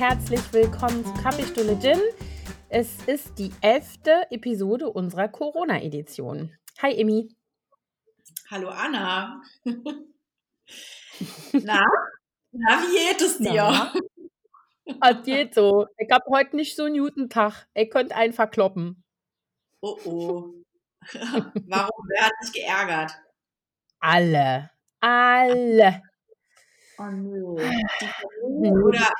herzlich willkommen zu Kaffeestunde Gin. Es ist die elfte Episode unserer Corona-Edition. Hi, Emmy. Hallo, Anna. Na, na, wie geht es dir? Es geht so. Ich habe heute nicht so einen guten Tag. Ich könnte einfach kloppen. Oh oh. Warum? Wer hat dich geärgert? Alle. Alle. Oh nee. Die Familie oder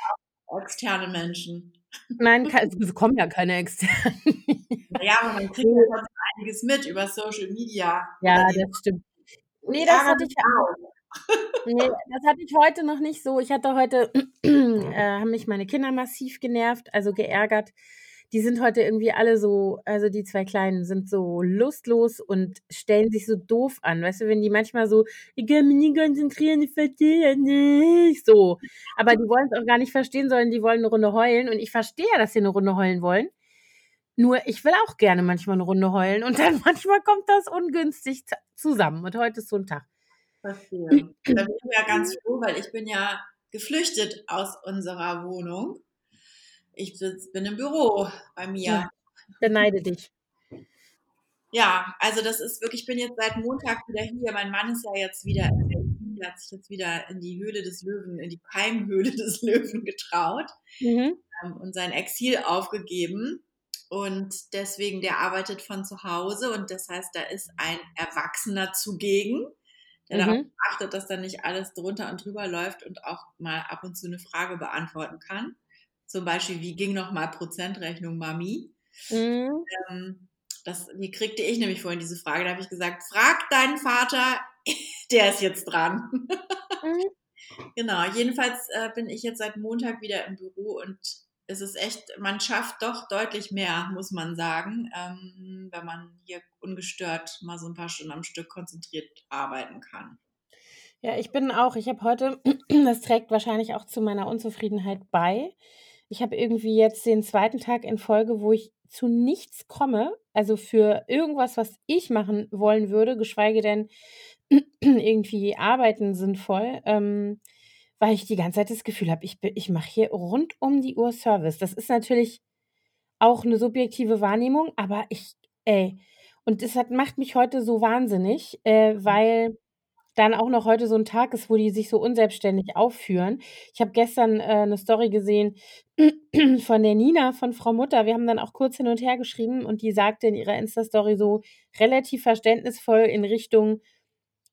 externe Menschen? Nein, es kommen ja keine externen. Ja, aber man kriegt ja trotzdem einiges mit über Social Media. Ja, das stimmt. Nee, das hatte ich auch. Nee, das hatte ich heute noch nicht so. Ich hatte heute, äh, haben mich meine Kinder massiv genervt, also geärgert. Die sind heute irgendwie alle so, also die zwei Kleinen sind so lustlos und stellen sich so doof an. Weißt du, wenn die manchmal so, ich kann mich nicht konzentrieren, ich verstehe nicht. So. Aber die wollen es auch gar nicht verstehen, sondern die wollen eine Runde heulen. Und ich verstehe dass sie eine Runde heulen wollen. Nur ich will auch gerne manchmal eine Runde heulen. Und dann manchmal kommt das ungünstig zusammen. Und heute ist so ein Tag. Verstehe. Da bin ich ja ganz froh, weil ich bin ja geflüchtet aus unserer Wohnung. Ich sitz- bin im Büro bei mir. Ja. Beneide dich. Ja, also das ist wirklich, ich bin jetzt seit Montag wieder hier. Mein Mann ist ja jetzt wieder in Berlin, der hat sich jetzt wieder in die Höhle des Löwen, in die Keimhöhle des Löwen getraut Mhm. ähm, und sein Exil aufgegeben. Und deswegen, der arbeitet von zu Hause und das heißt, da ist ein Erwachsener zugegen, der darauf Mhm. achtet, dass da nicht alles drunter und drüber läuft und auch mal ab und zu eine Frage beantworten kann. Zum Beispiel, wie ging nochmal Prozentrechnung Mami? Mhm. Ähm, das, die kriegte ich nämlich vorhin diese Frage. Da habe ich gesagt, frag deinen Vater, der ist jetzt dran. Mhm. genau, jedenfalls äh, bin ich jetzt seit Montag wieder im Büro und es ist echt, man schafft doch deutlich mehr, muss man sagen, ähm, wenn man hier ungestört mal so ein paar Stunden am Stück konzentriert arbeiten kann. Ja, ich bin auch, ich habe heute, das trägt wahrscheinlich auch zu meiner Unzufriedenheit bei. Ich habe irgendwie jetzt den zweiten Tag in Folge, wo ich zu nichts komme, also für irgendwas, was ich machen wollen würde, geschweige denn irgendwie arbeiten sinnvoll, ähm, weil ich die ganze Zeit das Gefühl habe, ich, ich mache hier rund um die Uhr Service. Das ist natürlich auch eine subjektive Wahrnehmung, aber ich, ey, und das hat, macht mich heute so wahnsinnig, äh, weil dann auch noch heute so ein Tag ist, wo die sich so unselbstständig aufführen. Ich habe gestern, äh, 'ne Story gesehen von der Nina von Frau Mutter. Wir haben dann auch kurz hin und her geschrieben und die sagte in ihrer Insta-Story so relativ verständnisvoll in Richtung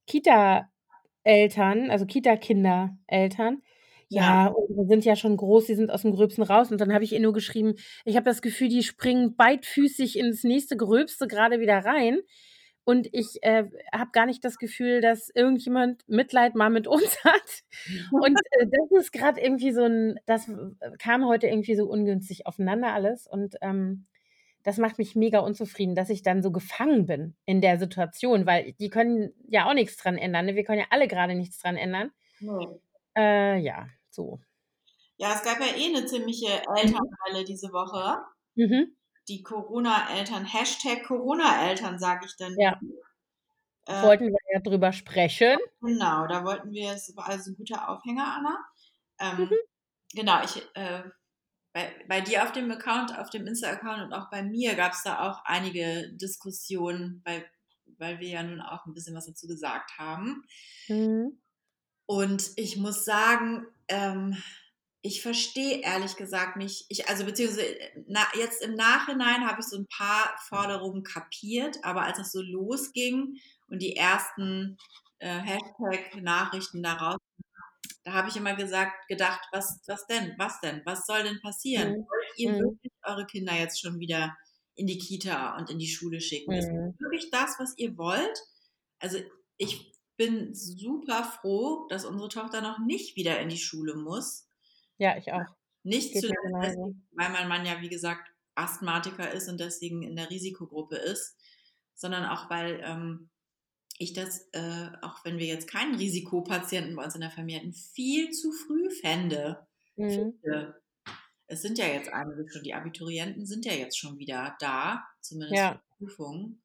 Kita-Eltern, also Kita-Kindereltern: Ja. „Ja, unsere sind ja schon groß, die sind aus'm Gröbsten raus.“ Und dann habe ich ihr nur geschrieben: „Ich habe das Gefühl, die springen beidfüßig ins nächste Gröbste grade wieder rein.“ Und ich, äh, habe gar nicht das Gefühl, dass irgendjemand Mitleid mal mit uns hat. Und, äh, das ist grad irgendwie so 'n das w kam heute irgendwie so ungünstig aufeinander alles und, ähm, das macht mich mega unzufrieden, dass ich dann so gefangen bin in der Situation, weil die können ja auch nix dran ändern, ne? Wir können ja alle grade nichts dran ändern. Ne. Äh, ja, so. Ja, es gab ja eh eine ziemliche Elternwelle diese Woche. Mhm. Die Corona-Eltern, Hashtag Corona-Eltern, sage ich dann. Ja. Äh, Wollten wir ja drüber sprechen. Genau, da wollten wir, es war also ein guter Aufhänger, Anna. Ähm, Mhm. Genau, ich, äh, bei, bei dir auf dem Account, auf dem Insta-Account und auch bei mir gab es da auch einige Diskussionen, weil, weil wir ja nun auch ein bisschen was dazu gesagt haben. Mhm. Und ich muss sagen, ähm, ich verstehe ehrlich gesagt nicht, ich, also beziehungsweise na, jetzt im Nachhinein habe ich so ein paar Forderungen kapiert, aber als es so losging und die ersten äh, Hashtag-Nachrichten daraus, da habe ich immer gesagt, gedacht, was, was denn, was denn, was soll denn passieren? Mhm. Wollt ihr Mhm. wirklich eure Kinder jetzt schon wieder in die Kita und in die Schule schicken? Ist Mhm. das wirklich das, was ihr wollt? Also ich bin super froh, dass unsere Tochter noch nicht wieder in die Schule muss. Ja, ich auch. Nicht Geht zuletzt, deswegen, weil mein Mann ja, wie gesagt, Asthmatiker ist und deswegen in der Risikogruppe ist, sondern auch, weil ähm, ich das, äh, auch wenn wir jetzt keinen Risikopatienten bei uns in der Familie hätten, viel zu früh fände. Mhm. Es sind ja jetzt einige schon, die Abiturienten sind ja jetzt schon wieder da, zumindest Ja. für Prüfungen.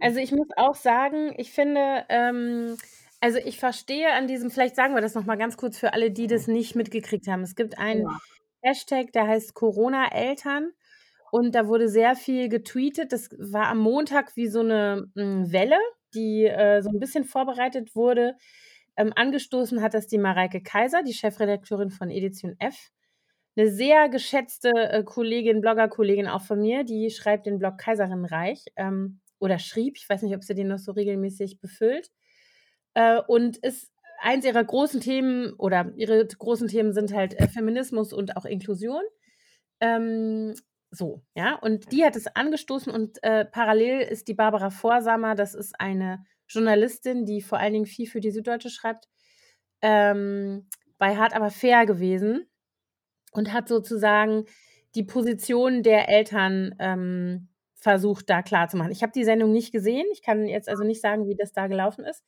Also, ich muss auch sagen, ich finde, ähm, Also, ich verstehe an diesem vielleicht sagen wir das noch mal ganz kurz für alle, die das nicht mitgekriegt haben. Es gibt einen Ja. Hashtag, der heißt Corona-Eltern und da wurde sehr viel getweetet. Das war am Montag wie so 'ne, hm, Welle, die, äh, so 'n bisschen vorbereitet wurde. Ähm, angestoßen hat das die Mareike Kaiser, die Chefredakteurin von Edition F. 'Ne sehr geschätzte, äh, Kollegin, Bloggerkollegin auch von mir, die schreibt den Blog Kaiserinnenreich, ähm, oder schrieb. Ich weiß nicht, ob sie den noch so regelmäßig befüllt. Äh, und ist eins ihrer großen Themen oder ihre großen Themen sind halt, äh, Feminismus und auch Inklusion. Ähm, so, ja? Und die hat es angestoßen und, äh, parallel ist die Barbara Vorsamer, das ist eine Journalistin, die vor allen Dingen viel für die Süddeutsche schreibt, ähm, bei Hart aber fair gewesen und hat sozusagen die Position der Eltern, ähm, versucht, da klarzumachen. Ich habe die Sendung nicht gesehen. Ich kann jetzt also nicht sagen, wie das da gelaufen ist.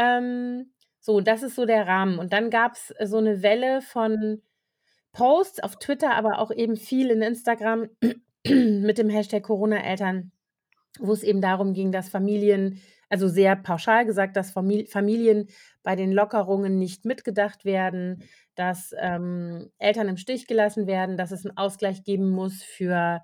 Ähm, so, das ist so der Rahmen. Und dann gab's so 'ne Welle von Posts auf Twitter, aber auch eben viel in Instagram mit dem Hashtag Corona-Eltern, wo's eben darum ging, dass Familien also sehr pauschal gesagt, dass Famil Familien bei den Lockerungen nicht mitgedacht werden, dass, ähm, Eltern im Stich gelassen werden, dass es 'n Ausgleich geben muss für,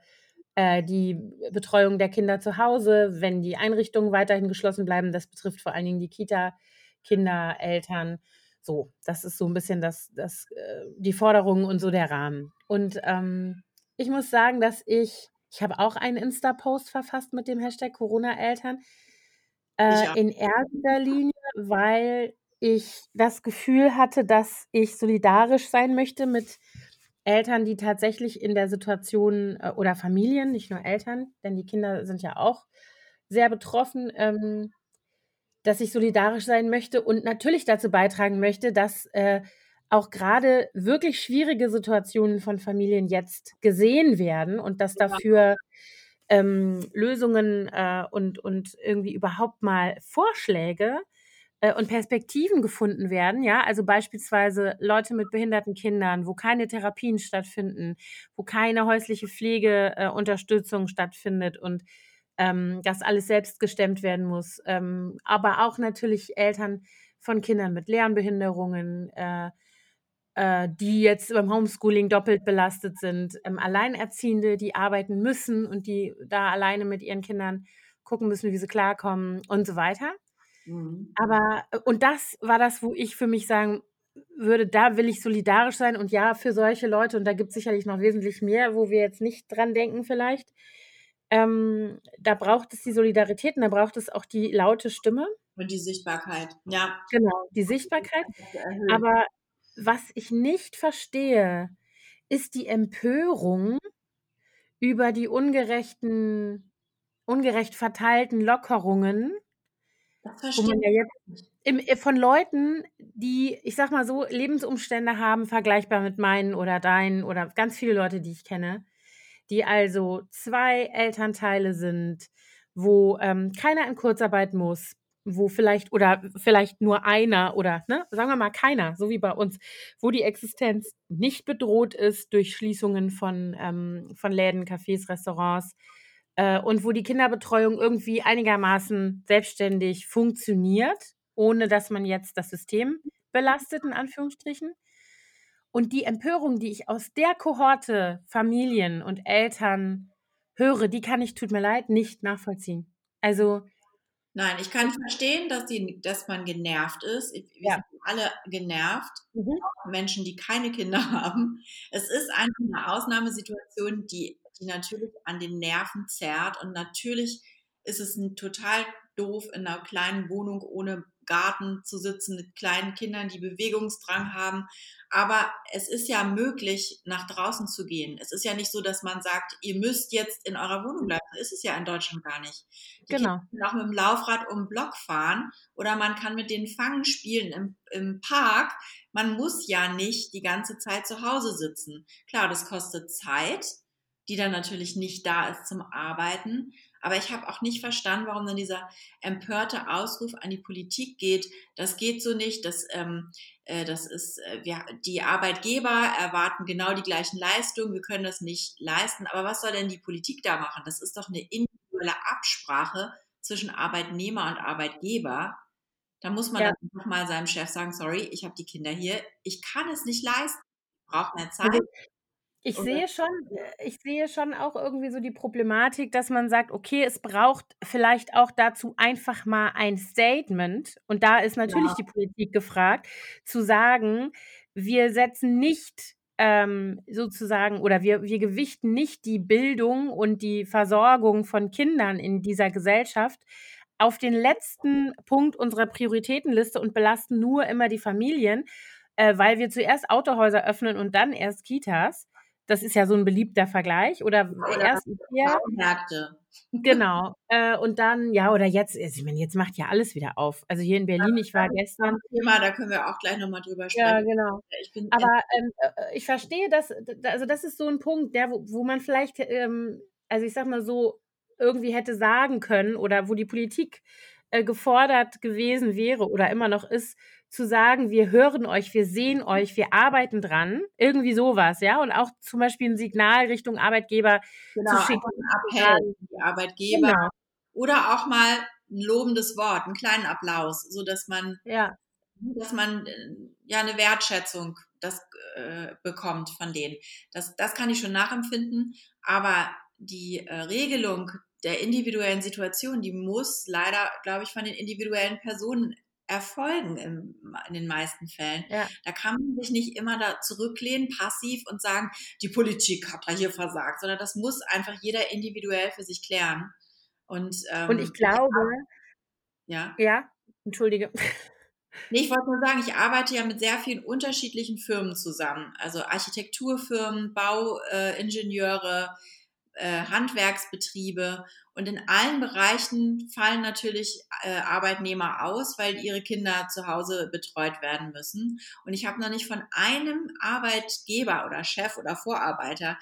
äh, die Betreuung der Kinder zu Hause, wenn die Einrichtungen weiterhin geschlossen bleiben. Das betrifft vor allen Dingen die Kita-Kinder, Eltern. So, das ist so 'n bisschen das das äh, die Forderung und so der Rahmen. Und, ähm, ich muss sagen, dass ich ich habe auch einen Insta-Post verfasst mit dem Hashtag Corona-Eltern. Äh, in erster Linie, weil ich das Gefühl hatte, dass ich solidarisch sein möchte mit Eltern, die tatsächlich in der Situation äh, oder Familien, nicht nur Eltern, denn die Kinder sind ja auch sehr betroffen, ähm, dass ich solidarisch sein möchte und natürlich dazu beitragen möchte, dass, äh, auch grade wirklich schwierige Situationen von Familien jetzt gesehen werden und dass dafür, ähm, Lösungen, äh, und und irgendwie überhaupt mal Vorschläge, äh, und Perspektiven gefunden werden, ja? Also, beispielsweise Leute mit behinderten Kindern, wo keine Therapien stattfinden, wo keine häusliche Pflege äh, stattfindet und, ähm, das alles selbst gestemmt werden muss. Ähm, aber auch natürlich Eltern von Kindern mit Lernbehinderungen, äh, äh, die jetzt beim Homeschooling doppelt belastet sind, ähm, Alleinerziehende, die arbeiten müssen und die da alleine mit ihren Kindern gucken müssen, wie sie klarkommen und so weiter. Mhm. Aber äh, und das war das, wo ich für mich sagen würde, da will ich solidarisch sein und ja, für solche Leute und da gibt's sicherlich noch wesentlich mehr, wo wir jetzt nicht dran denken vielleicht. Ähm, da braucht es die Solidarität und da braucht es auch die laute Stimme. Und die Sichtbarkeit, ja. Genau, die Sichtbarkeit. Aber was ich nicht verstehe, ist die Empörung über die ungerechten ungerecht verteilten Lockerungen Das wo verstehe man ja jetzt im äh, von Leuten, die, ich sage mal so, Lebensumstände haben, vergleichbar mit meinen oder deinen oder ganz viele Leute, die ich kenne, die also 2 Elternteile sind, wo, ähm, keiner in Kurzarbeit muss, wo vielleicht oder vielleicht nur einer oder, ne, sagen wir mal keiner, so wie bei uns, wo die Existenz nicht bedroht ist durch Schließungen von ähm, von Läden, Cafés, Restaurants, äh, und wo die Kinderbetreuung irgendwie einigermaßen selbstständig funktioniert, ohne dass man jetzt das System belastet in Anführungsstrichen. Und die Empörung, die ich aus der Kohorte Familien und Eltern höre, die kann ich, tut mir leid, nicht nachvollziehen. Also Nein, ich kann verstehen, dass die dass man genervt ist. Wir Ja. sind alle genervt, Mhm. Menschen, die keine Kinder haben. Es ist einfach 'ne Ausnahmesituation, die die natürlich an den Nerven zerrt und natürlich ist es 'n total doof, in 'ner kleinen Wohnung ohne Garten zu sitzen mit kleinen Kindern, die Bewegungsdrang haben. Aber es ist ja möglich, nach draußen zu gehen. Es ist ja nicht so, dass man sagt: „Ihr müsst jetzt in eurer Wohnung bleiben.“ So ist es ja in Deutschland gar nicht. Die Kinder Genau. können auch mit'm Laufrad um 'n Block fahren oder man kann mit denen Fangen spielen im im Park. Man muss ja nicht die ganze Zeit zu Hause sitzen. Klar, das kostet Zeit, die dann natürlich nicht da ist zum Arbeiten. Aber ich habe auch nicht verstanden, warum dann dieser empörte Ausruf an die Politik geht: „Das geht so nicht, das, ähm, äh das ist äh, wir die Arbeitgeber erwarten genau die gleichen Leistungen, wir können das nicht leisten.“ Aber was soll denn die Politik da machen? Das ist doch 'ne individuelle Absprache zwischen Arbeitnehmer und Arbeitgeber. Da muss man ja. dann einfach mal seinem Chef sagen, sorry, ich habe die Kinder hier, ich kann es nicht leisten, ich brauche mehr Zeit. Ich sehe schon äh, ich sehe schon auch irgendwie so die Problematik, dass man sagt: „Okay, es braucht vielleicht auch dazu einfach mal ein Statement.“ Und da ist natürlich Ja. die Politik gefragt, zu sagen: „Wir setzen nicht, ähm, sozusagen oder wir wir gewichten nicht die Bildung und die Versorgung von Kindern in dieser Gesellschaft auf den letzten Punkt unserer Prioritätenliste und belasten nur immer die Familien, äh, weil wir zuerst Autohäuser öffnen und dann erst Kitas.“ Das ist ja so ein beliebter Vergleich. Oder, oder erst Ikea. Baumärkte. Genau. Äh, und dann, ja, oder jetzt, ich meine, jetzt macht ja alles wieder auf. Also hier in Berlin, ich war gestern. Thema, da können wir auch gleich nochmal drüber sprechen. Ja, genau. Bin, Aber ähm, äh, ich verstehe das, also das ist so ein Punkt, der, wo, wo man vielleicht, ähm, also ich sag mal so, irgendwie hätte sagen können oder wo die Politik äh, gefordert gewesen wäre oder immer noch ist, zu sagen, wir hören euch, wir sehen euch, wir arbeiten dran, irgendwie sowas, ja, und auch zum Beispiel ein Signal Richtung Arbeitgeber genau, zu schicken. Ein Appell die Arbeitgeber genau. oder auch mal ein lobendes Wort, einen kleinen Applaus, so dass man, ja. dass man äh, ja eine Wertschätzung das äh, bekommt von denen. Das, das kann ich schon nachempfinden, aber die äh, Regelung der individuellen Situation, die muss leider, glaube ich, von den individuellen Personen erfolgen im, in den meisten Fällen. Ja. Da kann man sich nicht immer da zurücklehnen, passiv und sagen, die Politik hat da hier versagt, sondern das muss einfach jeder individuell für sich klären. Und, ähm, und ich glaube, ja, ja, entschuldige. Nee, ich wollte nur sagen, ich arbeite ja mit sehr vielen unterschiedlichen Firmen zusammen. Also Architekturfirmen, Bauingenieure, äh, Handwerksbetriebe und in allen Bereichen fallen natürlich äh, Arbeitnehmer aus, weil ihre Kinder zu Hause betreut werden müssen. Und ich habe noch nicht von einem Arbeitgeber oder Chef oder Vorarbeiter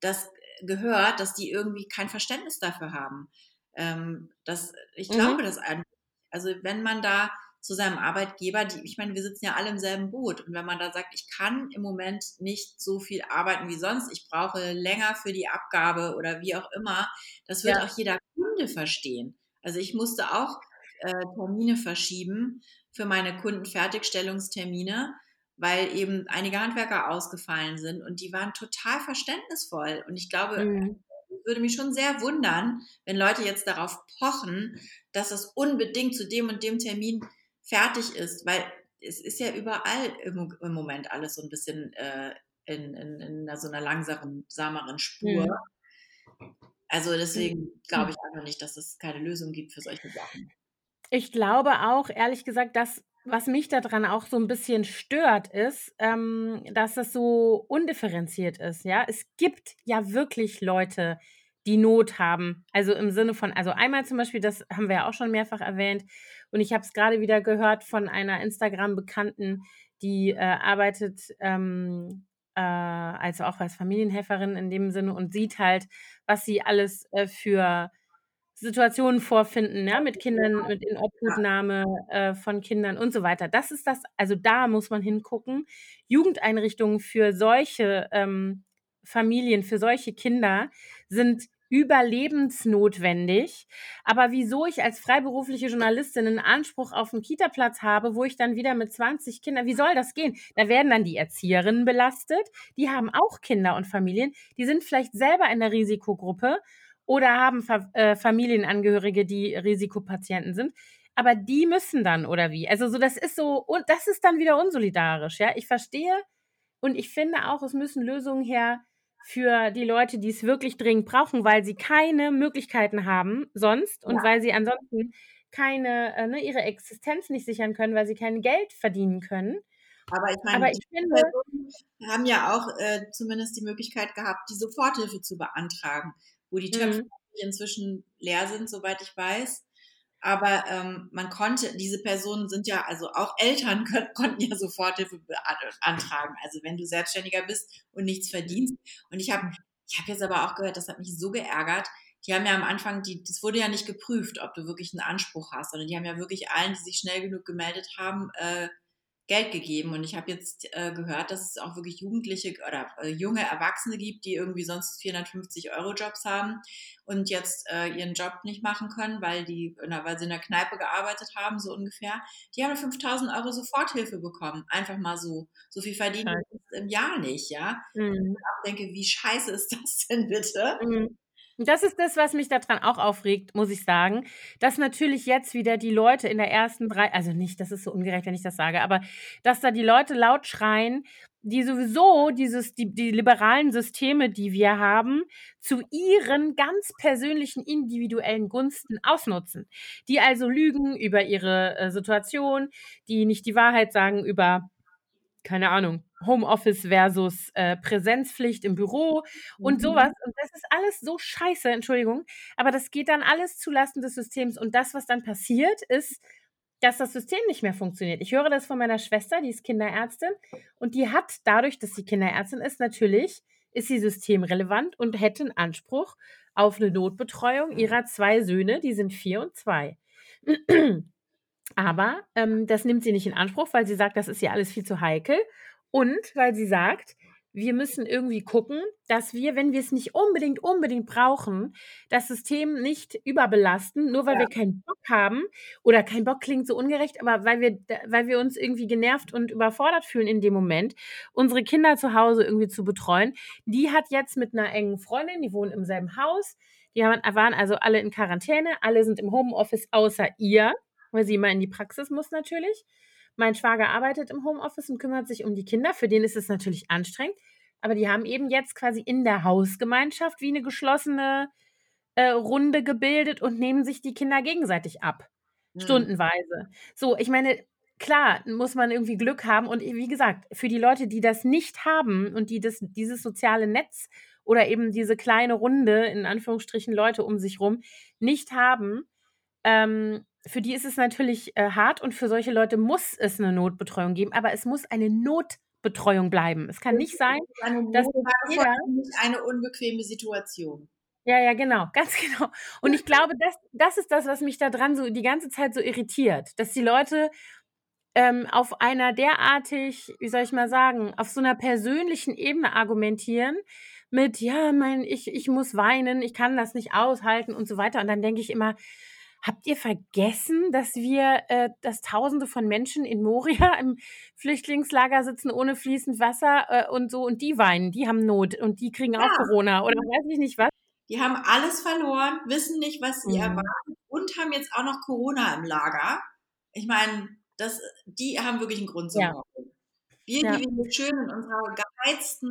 das gehört, dass die irgendwie kein Verständnis dafür haben. Ähm, das, ich glaube mhm. das einfach. Also wenn man da zu seinem Arbeitgeber, die, ich meine, wir sitzen ja alle im selben Boot. Und wenn man da sagt, ich kann im Moment nicht so viel arbeiten wie sonst, ich brauche länger für die Abgabe oder wie auch immer, das wird ja. auch jeder Kunde verstehen. Also ich musste auch äh, Termine verschieben für meine Kundenfertigstellungstermine, weil eben einige Handwerker ausgefallen sind und die waren total verständnisvoll. Und ich glaube, mhm würde mich schon sehr wundern, wenn Leute jetzt darauf pochen, dass das unbedingt zu dem und dem Termin fertig ist, weil es ist ja überall im, im Moment alles so ein bisschen äh, in, in, in, so einer langsamen, sameren Spur. Mhm. Also deswegen glaube ich einfach nicht, dass es keine Lösung gibt für solche Sachen. Ich glaube auch, ehrlich gesagt, dass was mich daran auch so ein bisschen stört, ist, ähm, dass es so undifferenziert ist. Ja, es gibt ja wirklich Leute, die Not haben. Also im Sinne von, also einmal zum Beispiel, das haben wir ja auch schon mehrfach erwähnt, und ich habe es gerade wieder gehört von einer Instagram-Bekannten, die äh, arbeitet ähm, äh, also auch als Familienhelferin in dem Sinne und sieht halt, was sie alles äh, für Situationen vorfinden, ja, mit Kindern, mit Inobhutnahme äh, von Kindern und so weiter. Das ist das, also da muss man hingucken. Jugendeinrichtungen für solche ähm, Familien, für solche Kinder sind überlebensnotwendig. Aber wieso ich als freiberufliche Journalistin einen Anspruch auf einen Kita-Platz habe, wo ich dann wieder mit 20 Kindern, wie soll das gehen? Da werden dann die Erzieherinnen belastet. Die haben auch Kinder und Familien. Die sind vielleicht selber in der Risikogruppe oder haben Fa äh, Familienangehörige, die Risikopatienten sind. Aber die müssen dann, oder wie? Also so, das ist so, und das ist dann wieder unsolidarisch, ja. Ich verstehe und ich finde auch, es müssen Lösungen her, für die Leute, die es wirklich dringend brauchen, weil sie keine Möglichkeiten haben sonst und ja. weil sie ansonsten keine, äh, ne, ihre Existenz nicht sichern können, weil sie kein Geld verdienen können. Aber ich meine, Aber ich finde, haben ja auch äh, zumindest die Möglichkeit gehabt, die Soforthilfe zu beantragen, wo die Töpfe mhm. inzwischen leer sind, soweit ich weiß. Aber ähm, man konnte, diese Personen sind ja, also auch Eltern können, konnten ja Soforthilfe beantragen. Also wenn du Selbstständiger bist und nichts verdienst. Und ich habe ich hab jetzt aber auch gehört, das hat mich so geärgert. Die haben ja am Anfang, die, das wurde ja nicht geprüft, ob du wirklich einen Anspruch hast, sondern die haben ja wirklich allen, die sich schnell genug gemeldet haben, äh, Geld gegeben. Und ich habe jetzt äh, gehört, dass es auch wirklich Jugendliche oder äh, junge Erwachsene gibt, die irgendwie sonst 450 Euro Jobs haben und jetzt äh, ihren Job nicht machen können, weil die, na, weil sie in der Kneipe gearbeitet haben, so ungefähr. Die haben 5000 Euro Soforthilfe bekommen. Einfach mal so. So viel verdienen im Jahr nicht, ja. Mhm. Und ich auch denke, wie scheiße ist das denn bitte? Mhm. Das ist das, was mich daran auch aufregt, muss ich sagen, dass natürlich jetzt wieder die Leute in der ersten drei, also nicht, das ist so ungerecht, wenn ich das sage, aber dass da die Leute laut schreien, die sowieso dieses, die, die liberalen Systeme, die wir haben, zu ihren ganz persönlichen individuellen Gunsten ausnutzen. Die also lügen über ihre äh, Situation, die nicht die Wahrheit sagen über keine Ahnung, Homeoffice versus äh, Präsenzpflicht im Büro und mhm. sowas. Und das ist alles so scheiße, Entschuldigung. Aber das geht dann alles zulasten des Systems. Und das, was dann passiert, ist, dass das System nicht mehr funktioniert. Ich höre das von meiner Schwester, die ist Kinderärztin. Und die hat dadurch, dass sie Kinderärztin ist, natürlich ist sie systemrelevant und hätte einen Anspruch auf eine Notbetreuung ihrer zwei Söhne, die sind vier und zwei. Aber ähm, das nimmt sie nicht in Anspruch, weil sie sagt, das ist ja alles viel zu heikel. Und weil sie sagt, wir müssen irgendwie gucken, dass wir, wenn wir es nicht unbedingt, unbedingt brauchen, das System nicht überbelasten, nur weil ja. wir keinen Bock haben oder kein Bock klingt so ungerecht, aber weil wir, weil wir uns irgendwie genervt und überfordert fühlen in dem Moment, unsere Kinder zu Hause irgendwie zu betreuen. Die hat jetzt mit einer engen Freundin, die wohnen im selben Haus, die waren also alle in Quarantäne, alle sind im Homeoffice außer ihr weil sie immer in die Praxis muss natürlich. Mein Schwager arbeitet im Homeoffice und kümmert sich um die Kinder. Für den ist es natürlich anstrengend. Aber die haben eben jetzt quasi in der Hausgemeinschaft wie eine geschlossene äh, Runde gebildet und nehmen sich die Kinder gegenseitig ab. Mhm. Stundenweise. So, ich meine, klar, muss man irgendwie Glück haben. Und wie gesagt, für die Leute, die das nicht haben und die das, dieses soziale Netz oder eben diese kleine Runde, in Anführungsstrichen Leute um sich rum, nicht haben, ähm, für die ist es natürlich äh, hart und für solche Leute muss es eine Notbetreuung geben, aber es muss eine Notbetreuung bleiben. Es kann nicht sein, dass jeder eine unbequeme Situation. Ja, ja, genau, ganz genau. Und ich glaube, das, das ist das, was mich da dran so die ganze Zeit so irritiert, dass die Leute ähm, auf einer derartig, wie soll ich mal sagen, auf so einer persönlichen Ebene argumentieren mit, ja, mein, ich, ich muss weinen, ich kann das nicht aushalten und so weiter. Und dann denke ich immer, Habt ihr vergessen, dass wir, äh, dass Tausende von Menschen in Moria im Flüchtlingslager sitzen ohne fließend Wasser äh, und so und die weinen, die haben Not und die kriegen ja. auch Corona oder weiß ich nicht was? Die haben alles verloren, wissen nicht, was sie mhm. erwarten und haben jetzt auch noch Corona im Lager. Ich meine, das, die haben wirklich einen Grund zum ja. Wir, ja. die wir schön in unserer geheizten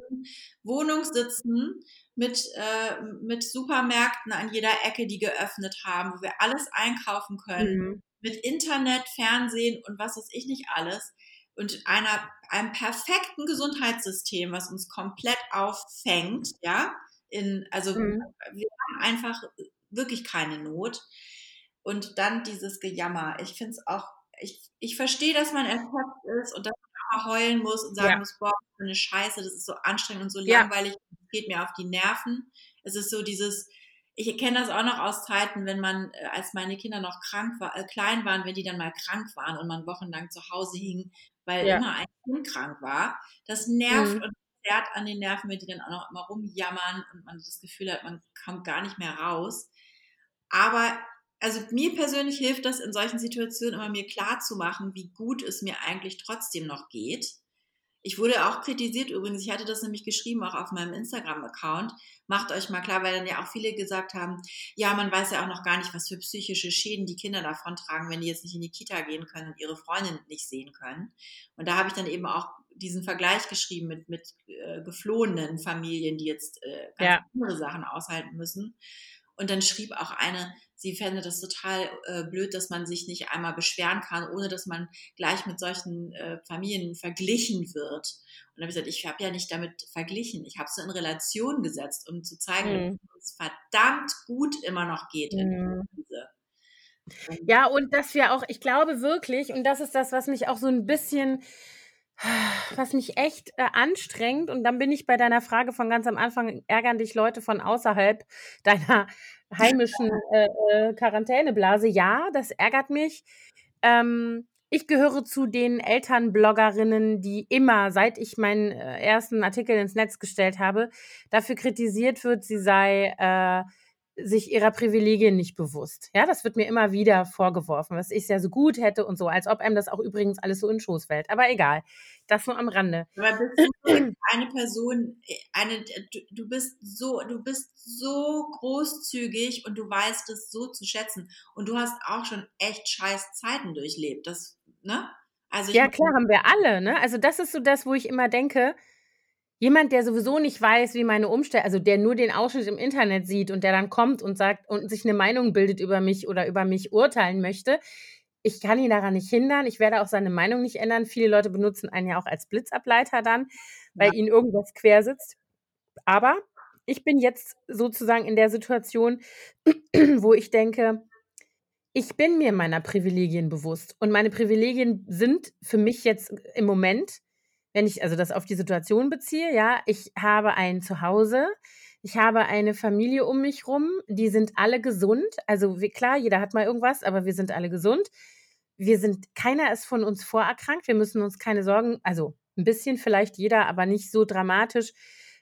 Wohnung sitzen, mit, äh, mit Supermärkten an jeder Ecke, die geöffnet haben, wo wir alles einkaufen können, mhm. mit Internet, Fernsehen und was weiß ich nicht alles. Und einer, einem perfekten Gesundheitssystem, was uns komplett auffängt, ja. In, also mhm. wir haben einfach wirklich keine Not. Und dann dieses Gejammer. Ich finde es auch, ich, ich verstehe, dass man erschöpft ist und dass man heulen muss und sagen ja. muss, boah, für eine Scheiße, das ist so anstrengend und so ja. langweilig geht mir auf die Nerven. Es ist so dieses, ich kenne das auch noch aus Zeiten, wenn man, äh, als meine Kinder noch krank war, äh, klein waren, wenn die dann mal krank waren und man wochenlang zu Hause hing, weil ja. immer ein Kind krank war. Das nervt mhm. und zerrt an den Nerven, wenn die dann auch noch immer rumjammern und man das Gefühl hat, man kommt gar nicht mehr raus. Aber also mir persönlich hilft das in solchen Situationen immer mir klar zu machen, wie gut es mir eigentlich trotzdem noch geht ich wurde auch kritisiert übrigens, ich hatte das nämlich geschrieben auch auf meinem Instagram-Account. Macht euch mal klar, weil dann ja auch viele gesagt haben, ja, man weiß ja auch noch gar nicht, was für psychische Schäden die Kinder davon tragen, wenn die jetzt nicht in die Kita gehen können und ihre Freundin nicht sehen können. Und da habe ich dann eben auch diesen Vergleich geschrieben mit, mit äh, geflohenen Familien, die jetzt äh, ganz ja. andere Sachen aushalten müssen. Und dann schrieb auch eine, sie fände das total äh, blöd, dass man sich nicht einmal beschweren kann, ohne dass man gleich mit solchen äh, Familien verglichen wird. Und dann habe ich gesagt, ich habe ja nicht damit verglichen. Ich habe es so in Relation gesetzt, um zu zeigen, mhm. dass es verdammt gut immer noch geht mhm. in Krise. Ja, und dass wir auch, ich glaube wirklich, und das ist das, was mich auch so ein bisschen was mich echt äh, anstrengt, und dann bin ich bei deiner Frage von ganz am Anfang, ärgern dich Leute von außerhalb deiner heimischen äh, äh, Quarantäneblase? Ja, das ärgert mich. Ähm, ich gehöre zu den Elternbloggerinnen, die immer, seit ich meinen äh, ersten Artikel ins Netz gestellt habe, dafür kritisiert wird, sie sei äh, sich ihrer Privilegien nicht bewusst. Ja, das wird mir immer wieder vorgeworfen, was ich ja so gut hätte und so, als ob einem das auch übrigens alles so in Schoß fällt. Aber egal, das nur am Rande. Aber bist du eine Person, eine, du, du bist so, du bist so großzügig und du weißt es so zu schätzen. Und du hast auch schon echt scheiß Zeiten durchlebt. Das, ne? Also ja, klar, haben wir alle, ne? Also das ist so das, wo ich immer denke, Jemand, der sowieso nicht weiß, wie meine Umstände, also der nur den Ausschnitt im Internet sieht und der dann kommt und sagt und sich eine Meinung bildet über mich oder über mich urteilen möchte, ich kann ihn daran nicht hindern. Ich werde auch seine Meinung nicht ändern. Viele Leute benutzen einen ja auch als Blitzableiter dann, weil ja. ihnen irgendwas quer sitzt. Aber ich bin jetzt sozusagen in der Situation, wo ich denke, ich bin mir meiner Privilegien bewusst. Und meine Privilegien sind für mich jetzt im Moment wenn ich also das auf die Situation beziehe, ja, ich habe ein Zuhause, ich habe eine Familie um mich rum, die sind alle gesund. Also wie, klar, jeder hat mal irgendwas, aber wir sind alle gesund. Wir sind, keiner ist von uns vorerkrankt. Wir müssen uns keine Sorgen, also ein bisschen vielleicht jeder, aber nicht so dramatisch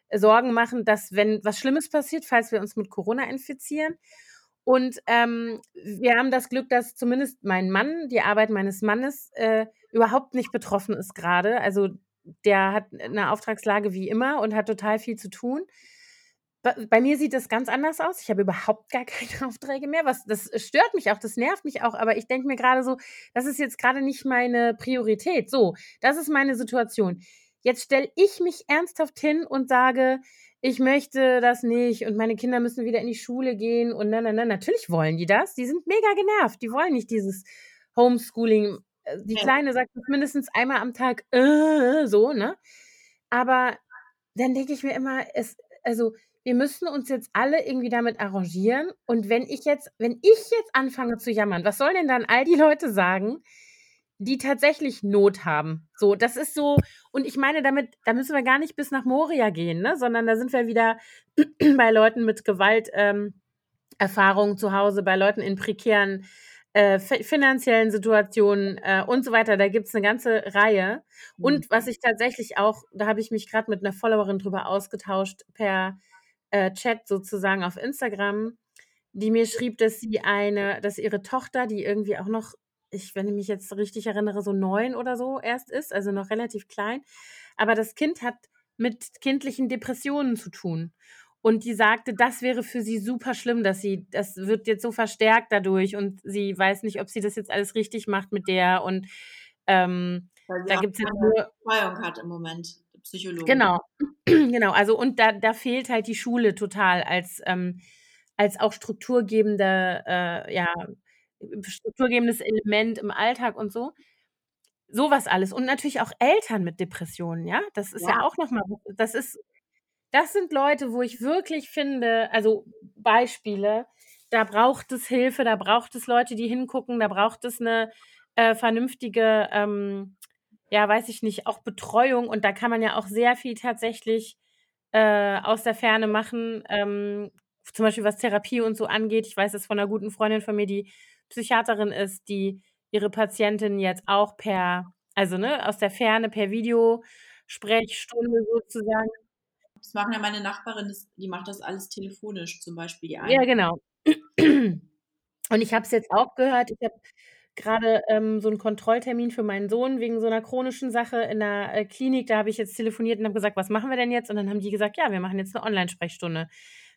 äh, Sorgen machen, dass wenn was Schlimmes passiert, falls wir uns mit Corona infizieren. Und ähm, wir haben das Glück, dass zumindest mein Mann, die Arbeit meines Mannes, äh, überhaupt nicht betroffen ist gerade. Also der hat eine Auftragslage wie immer und hat total viel zu tun. Bei mir sieht das ganz anders aus. Ich habe überhaupt gar keine Aufträge mehr. Was, das stört mich auch, das nervt mich auch, aber ich denke mir gerade so, das ist jetzt gerade nicht meine Priorität. So, das ist meine Situation. Jetzt stelle ich mich ernsthaft hin und sage, ich möchte das nicht und meine Kinder müssen wieder in die Schule gehen und na, na, na. Natürlich wollen die das. Die sind mega genervt. Die wollen nicht dieses Homeschooling die Kleine sagt mindestens einmal am Tag, äh, so, ne? Aber dann denke ich mir immer, es, also wir müssen uns jetzt alle irgendwie damit arrangieren. Und wenn ich jetzt, wenn ich jetzt anfange zu jammern, was sollen denn dann all die Leute sagen, die tatsächlich Not haben? So, das ist so, und ich meine damit, da müssen wir gar nicht bis nach Moria gehen, ne? Sondern da sind wir wieder bei Leuten mit Gewalt. Ähm, Erfahrungen zu Hause, bei Leuten in prekären äh, finanziellen Situationen äh, und so weiter. Da gibt es eine ganze Reihe. Und mhm. was ich tatsächlich auch, da habe ich mich gerade mit einer Followerin drüber ausgetauscht, per äh, Chat sozusagen auf Instagram, die mir schrieb, dass sie eine, dass ihre Tochter, die irgendwie auch noch, ich, wenn ich mich jetzt richtig erinnere, so neun oder so erst ist, also noch relativ klein, aber das Kind hat mit kindlichen Depressionen zu tun. Und die sagte, das wäre für sie super schlimm, dass sie, das wird jetzt so verstärkt dadurch und sie weiß nicht, ob sie das jetzt alles richtig macht mit der und ähm, da gibt es jetzt nur. Betreuung hat im Moment, Psychologe. Genau, genau. Also und da, da fehlt halt die Schule total als, ähm, als auch strukturgebende, äh, ja, strukturgebendes Element im Alltag und so. Sowas alles. Und natürlich auch Eltern mit Depressionen, ja. Das ist ja, ja auch nochmal, das ist das sind Leute, wo ich wirklich finde, also Beispiele, da braucht es Hilfe, da braucht es Leute, die hingucken, da braucht es eine äh, vernünftige, ähm, ja, weiß ich nicht, auch Betreuung und da kann man ja auch sehr viel tatsächlich äh, aus der Ferne machen, ähm, zum Beispiel was Therapie und so angeht. Ich weiß es von einer guten Freundin von mir, die Psychiaterin ist, die ihre Patientin jetzt auch per, also ne, aus der Ferne per Videosprechstunde sozusagen das machen ja meine Nachbarin, das, die macht das alles telefonisch, zum Beispiel die eine. Ja, genau. Und ich habe es jetzt auch gehört, ich habe gerade ähm, so einen Kontrolltermin für meinen Sohn wegen so einer chronischen Sache in der äh, Klinik. Da habe ich jetzt telefoniert und habe gesagt, was machen wir denn jetzt? Und dann haben die gesagt, ja, wir machen jetzt eine Online-Sprechstunde.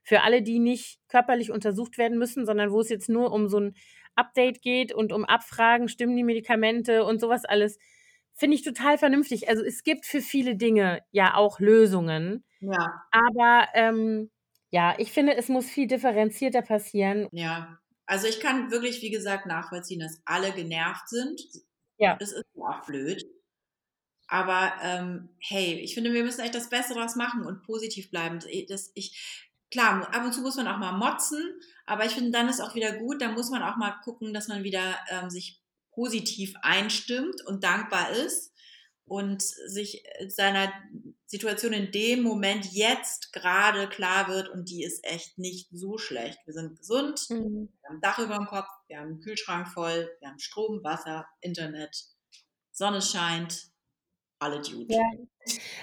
Für alle, die nicht körperlich untersucht werden müssen, sondern wo es jetzt nur um so ein Update geht und um Abfragen, stimmen die Medikamente und sowas alles. Finde ich total vernünftig. Also es gibt für viele Dinge ja auch Lösungen. Ja. Aber ähm, ja, ich finde, es muss viel differenzierter passieren. Ja. Also ich kann wirklich, wie gesagt, nachvollziehen, dass alle genervt sind. Ja. Das ist auch blöd. Aber ähm, hey, ich finde, wir müssen echt das Beste daraus machen und positiv bleiben. Das, ich, klar, ab und zu muss man auch mal motzen, aber ich finde, dann ist auch wieder gut. Da muss man auch mal gucken, dass man wieder ähm, sich positiv einstimmt und dankbar ist und sich seiner Situation in dem Moment jetzt gerade klar wird und die ist echt nicht so schlecht. Wir sind gesund, mhm. wir haben ein Dach über dem Kopf, wir haben einen Kühlschrank voll, wir haben Strom, Wasser, Internet. Sonne scheint, alle Dude. Ja.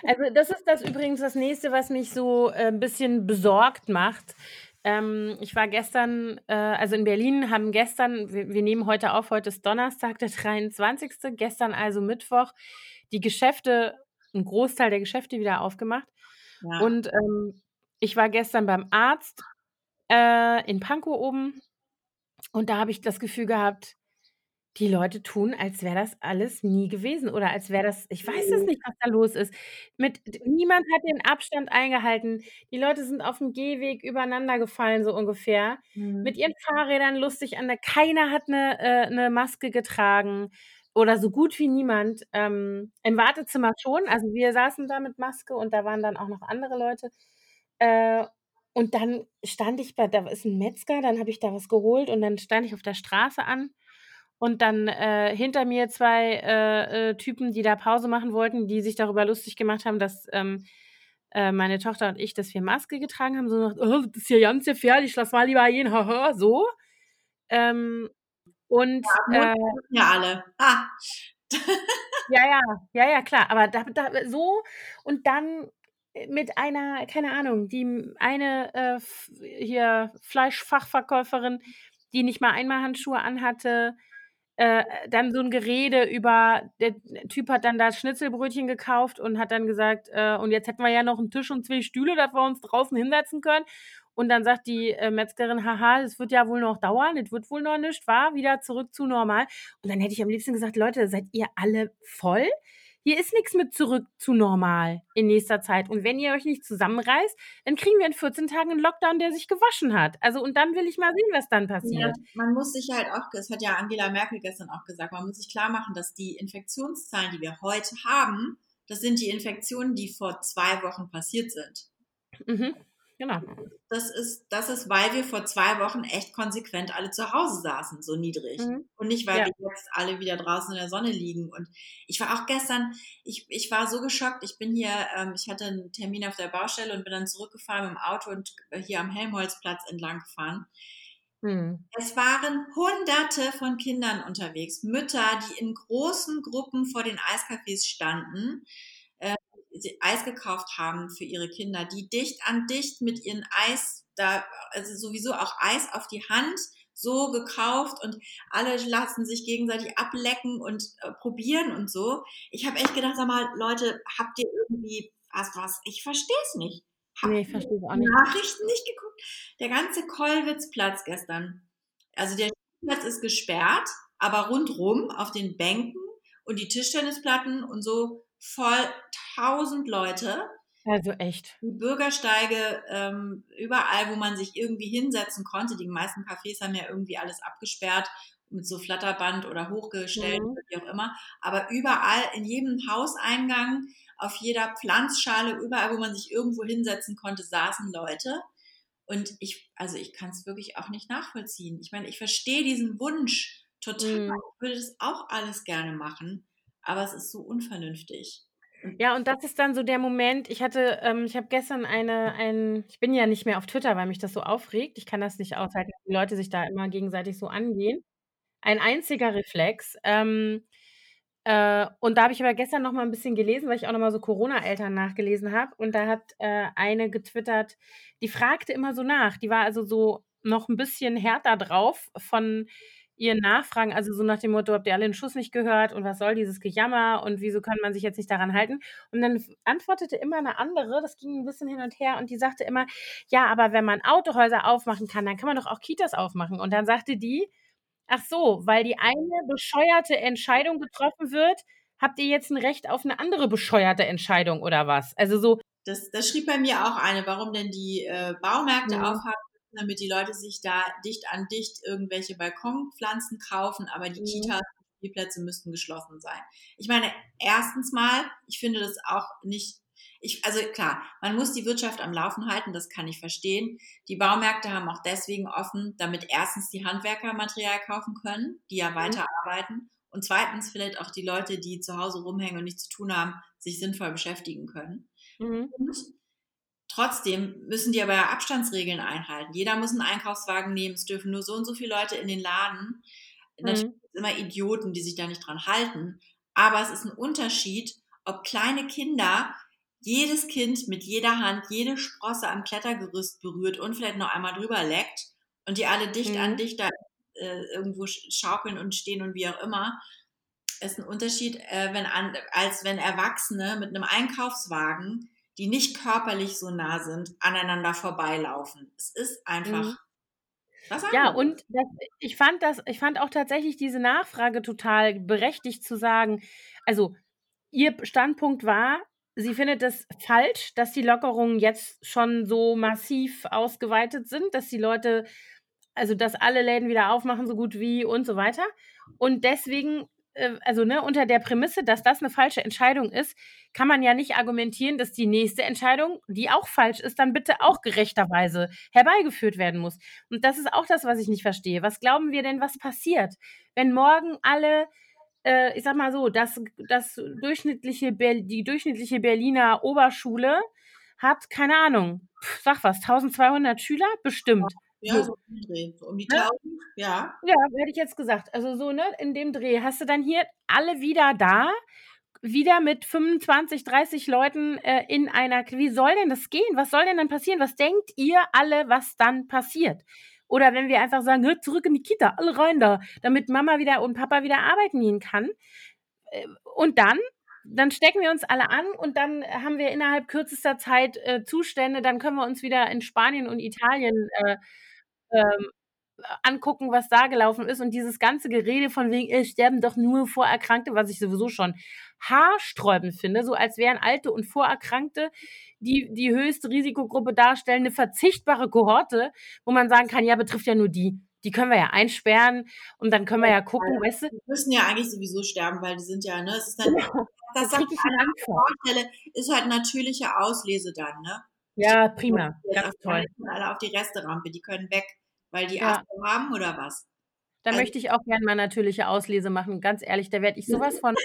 Also, das ist das übrigens das Nächste, was mich so, äh, 'n bisschen besorgt macht. Ähm, ich war gestern äh, also in Berlin haben gestern wir wir nehmen heute auf, heute ist Donnerstag, der 23., gestern also Mittwoch, die Geschäfte 'n Großteil der Geschäfte wieder aufgemacht. Ja. Und, ähm, ich war gestern beim Arzt, äh, in Pankow oben und da habe ich das Gefühl gehabt, die Leute tun, als wäre das alles nie gewesen oder als wäre das ich weiß es Mhm. nicht, was da los ist. Mit d niemand hat den Abstand eingehalten. Die Leute sind aufm Gehweg übereinander gefallen, so ungefähr, mit Mhm. ihren Fahrrädern lustig an der keiner hat 'ne äh, 'ne Maske getragen oder so gut wie niemand. Ähm, im Wartezimmer schon, also wir saßen da mit Maske und da waren dann auch noch andere Leute. Äh, und dann stand ich bei da ist 'n Metzger, dann habe ich da was geholt und dann stand ich auf der Straße an und dann, äh, hinter mir 2, äh, äh, Typen, die da Pause machen wollten, die sich darüber lustig gemacht haben, dass, ähm, äh, meine Tochter und ich dass wir Maske getragen haben, so nach: „Oh, das ist ja ganz gefährlich, lass mal lieber gehen, ha ha“, so. Ähm, und, Ja, äh ja alle. Ah. Ja, ja, ja, ja, klar, aber da da so und dann, äh, mit einer, keine Ahnung, die eine, hier Fleischfachverkäuferin, die nicht mal Einmalhandschuhe anhatte, äh, dann so 'n Gerede über der Typ hat dann da Schnitzelbrötchen gekauft und hat dann gesagt: „Äh, und jetzt hätten wir ja noch 'n Tisch und 2 Stühle, dass wir uns draußen hinsetzen können.“ Und dann sagt die, äh, Metzgerin: „Ha ha, das wird ja wohl noch dauern, das wird wohl noch nicht, wa? Wieder zurück zu normal.“ Und dann hätte ich am liebsten gesagt: „Leute, seid ihr alle voll? Hier ist nix mit zurück zu normal in nächster Zeit. Und wenn ihr euch nicht zusammenreißt, dann kriegen wir in 14 Tagen 'n Lockdown, der sich gewaschen hat. Also, und dann will ich mal sehen, was dann Ja, passiert.“ man muss sich halt auch das hat ja Angela Merkel gestern auch gesagt, man muss sich klarmachen, dass die Infektionszahlen, die wir heute haben, das sind die Infektionen, die vor 2 Wochen passiert sind. Mhm, genau. Das ist das ist, weil wir vor 2 Wochen echt konsequent alle zu Hause saßen, so niedrig. Mhm. Und nicht, weil Ja. wir jetzt alle wieder draußen in der Sonne liegen. Und ich war auch gestern ich ich war so geschockt. Ich bin hier ähm, ich hatte 'n Termin auf der Baustelle und bin dann zurückgefahren mit'm Auto und hier am Helmholtzplatz entlang gefahren. Mhm. Es waren Hunderte von Kindern unterwegs, Mütter, die in großen Gruppen vor den Eiscafés standen, äh, Eis gekauft haben für ihre Kinder, die dicht an dicht mit ihren Eis da also sowieso auch Eis auf die Hand so gekauft und alle lassen sich gegenseitig ablecken und, äh, probieren und so. Ich habe echt gedacht: „Sag mal, Leute, habt ihr irgendwie was was ich verstehe es nicht. Habt Ne, ihr ich verstehe auch die nicht. Nachrichten nicht geguckt?“ Der ganze Kollwitzplatz gestern also der Platz ist gesperrt, aber rundrum auf den Bänken und die Tischtennisplatten und so voll 1.000 Leute. Also echt. Die Bürgersteige, ähm, überall, wo man sich irgendwie hinsetzen konnte. Die meisten Cafés haben ja irgendwie alles abgesperrt mit so Flatterband oder hochgestellt Mhm. wie auch immer. Aber überall in jedem Hauseingang, auf jeder Pflanzschale, überall, wo man sich irgendwo hinsetzen konnte, saßen Leute. Und ich also ich kann's wirklich auch nicht nachvollziehen. Ich meine, ich verstehe diesen Wunsch total. Mhm. Ich würde das auch alles gerne machen, aber es ist so unvernünftig. Und Ja, und das ist dann so der Moment ich hatte ähm, ich habe gestern eine ein ich bin ja nicht mehr auf Twitter, weil mich das so aufregt. Ich kann das nicht aushalten, wenn die Leute sich da immer gegenseitig so angehen. Ein einziger Reflex. Ähm, äh, und da habe ich aber gestern noch mal 'n bisschen gelesen, weil ich auch noch mal so Corona-Eltern nachgelesen habe. Und da hat, äh, eine getwittert, die fragte immer so nach. Die war also so noch 'n bisschen härter drauf von ihren Nachfragen, also so nach dem Motto: „Habt ihr alle 'n Schuss nicht gehört und was soll dieses Gejammer und wieso kann man sich jetzt nicht daran halten?“ Und dann antwortete immer 'ne andere, das ging 'n bisschen hin und her und die sagte immer: „Ja, aber wenn man Autohäuser aufmachen kann, dann kann man doch auch Kitas aufmachen.“ Und dann sagte die: „Ach so, weil die eine bescheuerte Entscheidung getroffen wird, habt ihr jetzt 'n Recht auf 'ne andere bescheuerte Entscheidung oder was?“ Also so Das das schrieb bei mir auch eine, warum denn die, äh, Baumärkte Mhm. aufhaben damit die Leute sich da dicht an dicht irgendwelche Balkonpflanzen kaufen, aber die Mhm. Kitas und Spielplätze müssten geschlossen sein. Ich meine, 1. mal, ich finde das auch nicht ich also klar, man muss die Wirtschaft am Laufen halten, das kann ich verstehen. Die Baumärkte haben auch deswegen offen, damit 1. die Handwerker Material kaufen können, die ja Mhm. weiterarbeiten und 2. vielleicht auch die Leute, die zu Hause rumhängen und nichts zu tun haben, sich sinnvoll beschäftigen können. Mhm. Und trotzdem müssen die aber Abstandsregeln einhalten. Jeder muss 'n Einkaufswagen nehmen, es dürfen nur so und so viele Leute in den Laden. Natürlich Mhm. gibt's immer Idioten, die sich da nicht dran halten, aber es ist ein Unterschied, ob kleine Kinder jedes Kind mit jeder Hand jede Sprosse am Klettergerüst berührt und vielleicht noch einmal drüber leckt und die alle dicht mhm. an dicht da äh, irgendwo schaukeln und stehen und wie auch immer, ist ein Unterschied, äh, wenn an, als wenn Erwachsene mit einem Einkaufswagen, die nicht körperlich so nah sind, aneinander vorbeilaufen. Es ist einfach. Mhm. Ja, und das, ich fand das, ich fand auch tatsächlich diese Nachfrage total berechtigt zu sagen, also ihr Standpunkt war, sie findet es falsch, dass die Lockerungen jetzt schon so massiv ausgeweitet sind, dass die Leute, also dass alle Läden wieder aufmachen, so gut wie und so weiter. Und deswegen, also ne, unter der Prämisse, dass das eine falsche Entscheidung ist, kann man ja nicht argumentieren, dass die nächste Entscheidung, die auch falsch ist, dann bitte auch gerechterweise herbeigeführt werden muss. Und das ist auch das, was ich nicht verstehe. Was glauben wir denn, was passiert, wenn morgen alle äh, ich sag mal so, das, das durchschnittliche die durchschnittliche Berliner Oberschule hat, keine Ahnung, sag was, 1200 Schüler? Bestimmt. Ja, so, um. So um die 1000, ja. Ja, hätte ich jetzt gesagt. Also so, ne, in dem Dreh hast du dann hier alle wieder da, wieder mit 25, 30 Leuten äh, in einer. Wie soll denn das gehen? Was soll denn dann passieren? Was denkt ihr alle, was dann passiert? Oder wenn wir einfach sagen, zurück in die Kita, alle rein da, damit Mama wieder und Papa wieder arbeiten gehen kann. Äh, und dann, dann stecken wir uns alle an und dann haben wir innerhalb kürzester Zeit äh, Zustände, dann können wir uns wieder in Spanien und Italien äh, ähm, angucken, was da gelaufen ist und dieses ganze Gerede von wegen, es sterben doch nur Vorerkrankte, was ich sowieso schon haarsträubend finde, so als wären Alte und Vorerkrankte die die höchste Risikogruppe darstellen, eine verzichtbare Kohorte, wo man sagen kann, ja, betrifft ja nur die. Die können wir ja einsperren und dann können wir ja gucken, weißt du? Die müssen ja eigentlich sowieso sterben, weil die sind ja, ne, es ist dann, das, das ich vorstelle, ist halt natürliche Auslese dann, ne? Ja, prima, ganz toll. Alle auf die Resterampe, die können weg, weil die ja. Astro haben oder was? Da also, möchte ich auch gerne mal natürliche Auslese machen. Ganz ehrlich, da werde ich sowas von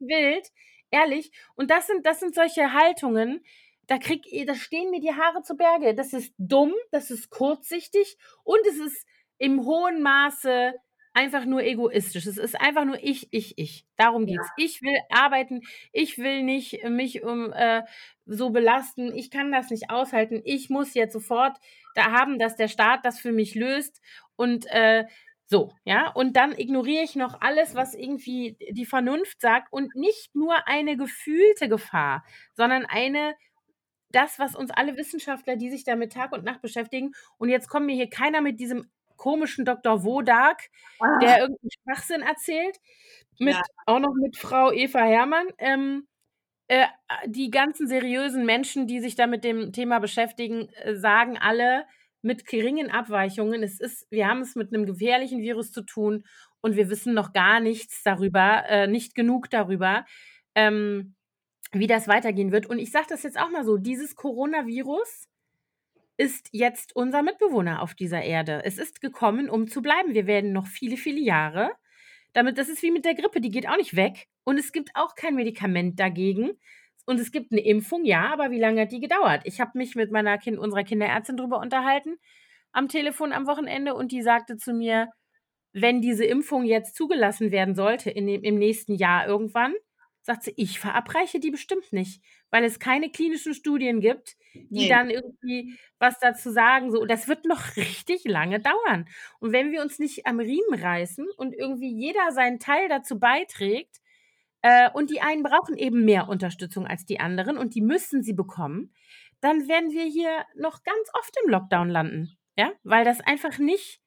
wild. Ehrlich. Und das sind, das sind solche Haltungen, da krieg, da stehen mir die Haare zu Berge. Das ist dumm, das ist kurzsichtig und es ist im hohen Maße einfach nur egoistisch. Es ist einfach nur ich, ich, ich. Darum geht's. Ja. Ich will arbeiten. Ich will nicht mich um äh, so belasten. Ich kann das nicht aushalten. Ich muss jetzt sofort da haben, dass der Staat das für mich löst und äh, so, ja, und dann ignoriere ich noch alles, was irgendwie die Vernunft sagt und nicht nur eine gefühlte Gefahr, sondern eine, das, was uns alle Wissenschaftler, die sich damit Tag und Nacht beschäftigen, und jetzt kommt mir hier keiner mit diesem komischen Dr. Wodak, ah. der irgendeinen Schwachsinn erzählt, mit, ja. auch noch mit Frau Eva Herrmann. Ähm, äh, die ganzen seriösen Menschen, die sich da mit dem Thema beschäftigen, äh, sagen alle, mit geringen Abweichungen. Es ist, wir haben es mit einem gefährlichen Virus zu tun und wir wissen noch gar nichts darüber, äh, nicht genug darüber, ähm, wie das weitergehen wird. Und ich sage das jetzt auch mal so: Dieses Coronavirus ist jetzt unser Mitbewohner auf dieser Erde. Es ist gekommen, um zu bleiben. Wir werden noch viele, viele Jahre. Damit, das ist wie mit der Grippe, die geht auch nicht weg. Und es gibt auch kein Medikament dagegen. Und es gibt eine Impfung, ja, aber wie lange hat die gedauert? Ich habe mich mit meiner Kind, unserer Kinderärztin darüber unterhalten am Telefon am Wochenende und die sagte zu mir, wenn diese Impfung jetzt zugelassen werden sollte in dem, im nächsten Jahr irgendwann, sagt sie, ich verabreiche die bestimmt nicht, weil es keine klinischen Studien gibt, die nee. dann irgendwie was dazu sagen. So, das wird noch richtig lange dauern. Und wenn wir uns nicht am Riemen reißen und irgendwie jeder seinen Teil dazu beiträgt, äh, und die einen brauchen eben mehr Unterstützung als die anderen und die müssen sie bekommen, dann werden wir hier noch ganz oft im Lockdown landen. Ja, weil das einfach nicht,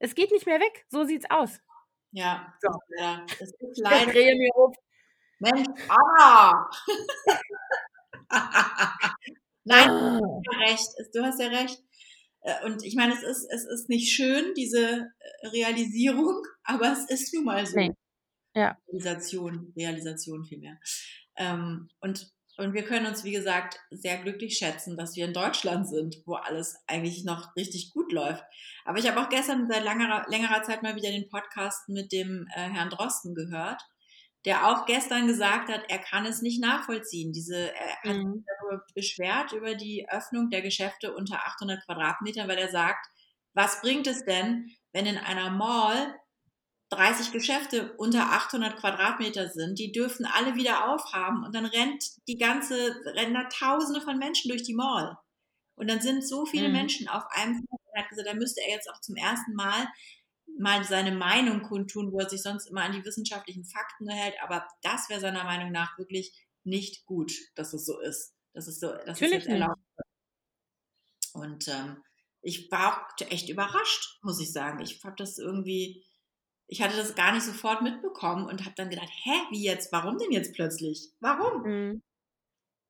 es geht nicht mehr weg. So sieht's aus. Ja, so. ja es ist leider. Ich drehe mir auf. Mensch, Anna! Nein, ah. du hast ja recht. Du hast ja recht. Äh, und ich meine, es ist, es ist nicht schön, diese äh, Realisierung, aber es ist nun mal so. Nee. Ja. Realisation, Realisation vielmehr. Ähm, und, und wir können uns, wie gesagt, sehr glücklich schätzen, dass wir in Deutschland sind, wo alles eigentlich noch richtig gut läuft. Aber ich habe auch gestern seit langer, längerer Zeit mal wieder den Podcast mit dem äh, Herrn Drosten gehört, der auch gestern gesagt hat, er kann es nicht nachvollziehen. Diese, er hat sich mhm. darüber beschwert über die Öffnung der Geschäfte unter 800 Quadratmetern, weil er sagt, was bringt es denn, wenn in einer Mall 30 Geschäfte unter 800 Quadratmeter sind, die dürfen alle wieder aufhaben und dann rennt die ganze, rennen da Tausende von Menschen durch die Mall. Und dann sind so viele mhm. Menschen auf einem Er hat gesagt, da müsste er jetzt auch zum ersten Mal mal seine Meinung kundtun, wo er sich sonst immer an die wissenschaftlichen Fakten hält. Aber das wäre seiner Meinung nach wirklich nicht gut, dass es so ist. Dass es so, dass Natürlich es erlaubt wird. Und ähm, ich war auch echt überrascht, muss ich sagen. Ich habe das irgendwie, ich hatte das gar nicht sofort mitbekommen und habe dann gedacht, hä, wie jetzt? Warum denn jetzt plötzlich? Warum? Mhm.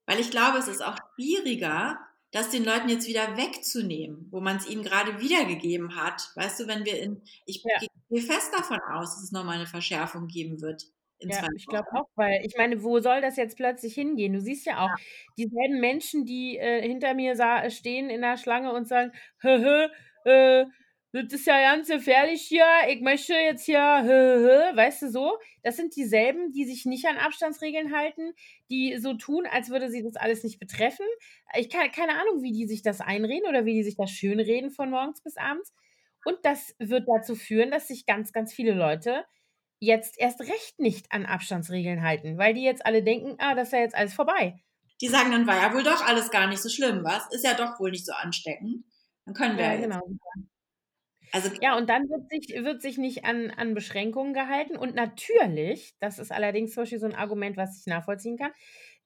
Weil ich glaube, es ist auch schwieriger, das den Leuten jetzt wieder wegzunehmen, wo man es ihnen gerade wiedergegeben hat. Weißt du, wenn wir in, ich ja. gehe fest davon aus, dass es nochmal eine Verschärfung geben wird. Ja, ich glaube auch, weil ich meine, wo soll das jetzt plötzlich hingehen? Du siehst ja auch ja. dieselben Menschen, die äh, hinter mir stehen in der Schlange und sagen, hö, hö, äh, das ist ja ganz gefährlich hier, ich möchte jetzt hier, weißt du so, das sind dieselben, die sich nicht an Abstandsregeln halten, die so tun, als würde sie das alles nicht betreffen. Ich kann keine Ahnung, wie die sich das einreden oder wie die sich das schönreden von morgens bis abends. Und das wird dazu führen, dass sich ganz, ganz viele Leute jetzt erst recht nicht an Abstandsregeln halten, weil die jetzt alle denken, ah, das ist ja jetzt alles vorbei. Die sagen, dann war ja wohl doch alles gar nicht so schlimm, was? Ist ja doch wohl nicht so ansteckend. Dann können wir ja, ja genau. Also, ja, und dann wird sich, wird sich nicht an, an Beschränkungen gehalten. Und natürlich, das ist allerdings zum Beispiel so ein Argument, was ich nachvollziehen kann,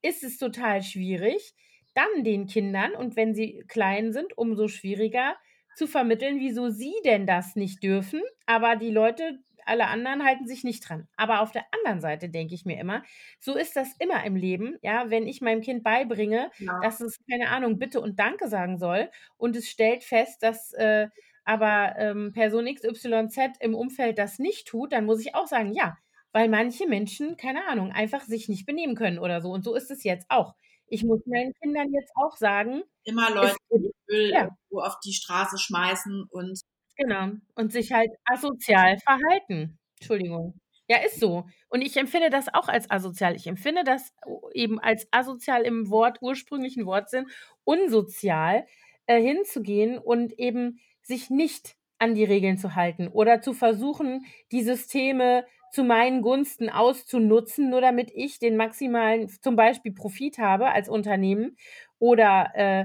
ist es total schwierig, dann den Kindern, und wenn sie klein sind, umso schwieriger, zu vermitteln, wieso sie denn das nicht dürfen, aber die Leute, alle anderen halten sich nicht dran. Aber auf der anderen Seite denke ich mir immer, so ist das immer im Leben, ja, wenn ich meinem Kind beibringe, ja. dass es, keine Ahnung, Bitte und Danke sagen soll und es stellt fest, dass äh, aber ähm, Person XYZ im Umfeld das nicht tut, dann muss ich auch sagen, ja, weil manche Menschen, keine Ahnung, einfach sich nicht benehmen können oder so. Und so ist es jetzt auch. Ich muss meinen Kindern jetzt auch sagen. Immer Leute, die Öl ja. auf die Straße schmeißen und. Genau. Und sich halt asozial verhalten. Entschuldigung. Ja, ist so. Und ich empfinde das auch als asozial. Ich empfinde das eben als asozial im Wort, ursprünglichen Wortsinn, unsozial, äh, hinzugehen und eben sich nicht an die Regeln zu halten oder zu versuchen, die Systeme zu meinen Gunsten auszunutzen, nur damit ich den maximalen, zum Beispiel Profit habe als Unternehmen oder äh,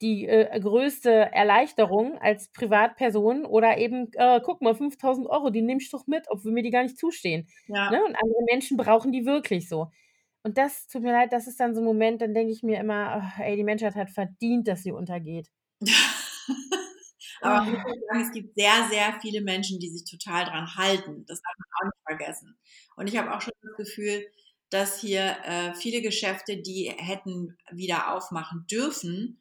die äh, größte Erleichterung als Privatperson oder eben, äh, guck mal, 5000 Euro, die nehme ich doch mit, obwohl mir die gar nicht zustehen. Ja. Ne? Und andere Menschen brauchen die wirklich so. Und das tut mir leid, das ist dann so ein Moment, dann denke ich mir immer, ach, ey, die Menschheit hat verdient, dass sie untergeht. Aber ich muss sagen, es gibt sehr, sehr viele Menschen, die sich total dran halten. Das darf man auch nicht vergessen. Und ich habe auch schon das Gefühl, dass hier äh, viele Geschäfte, die hätten wieder aufmachen dürfen,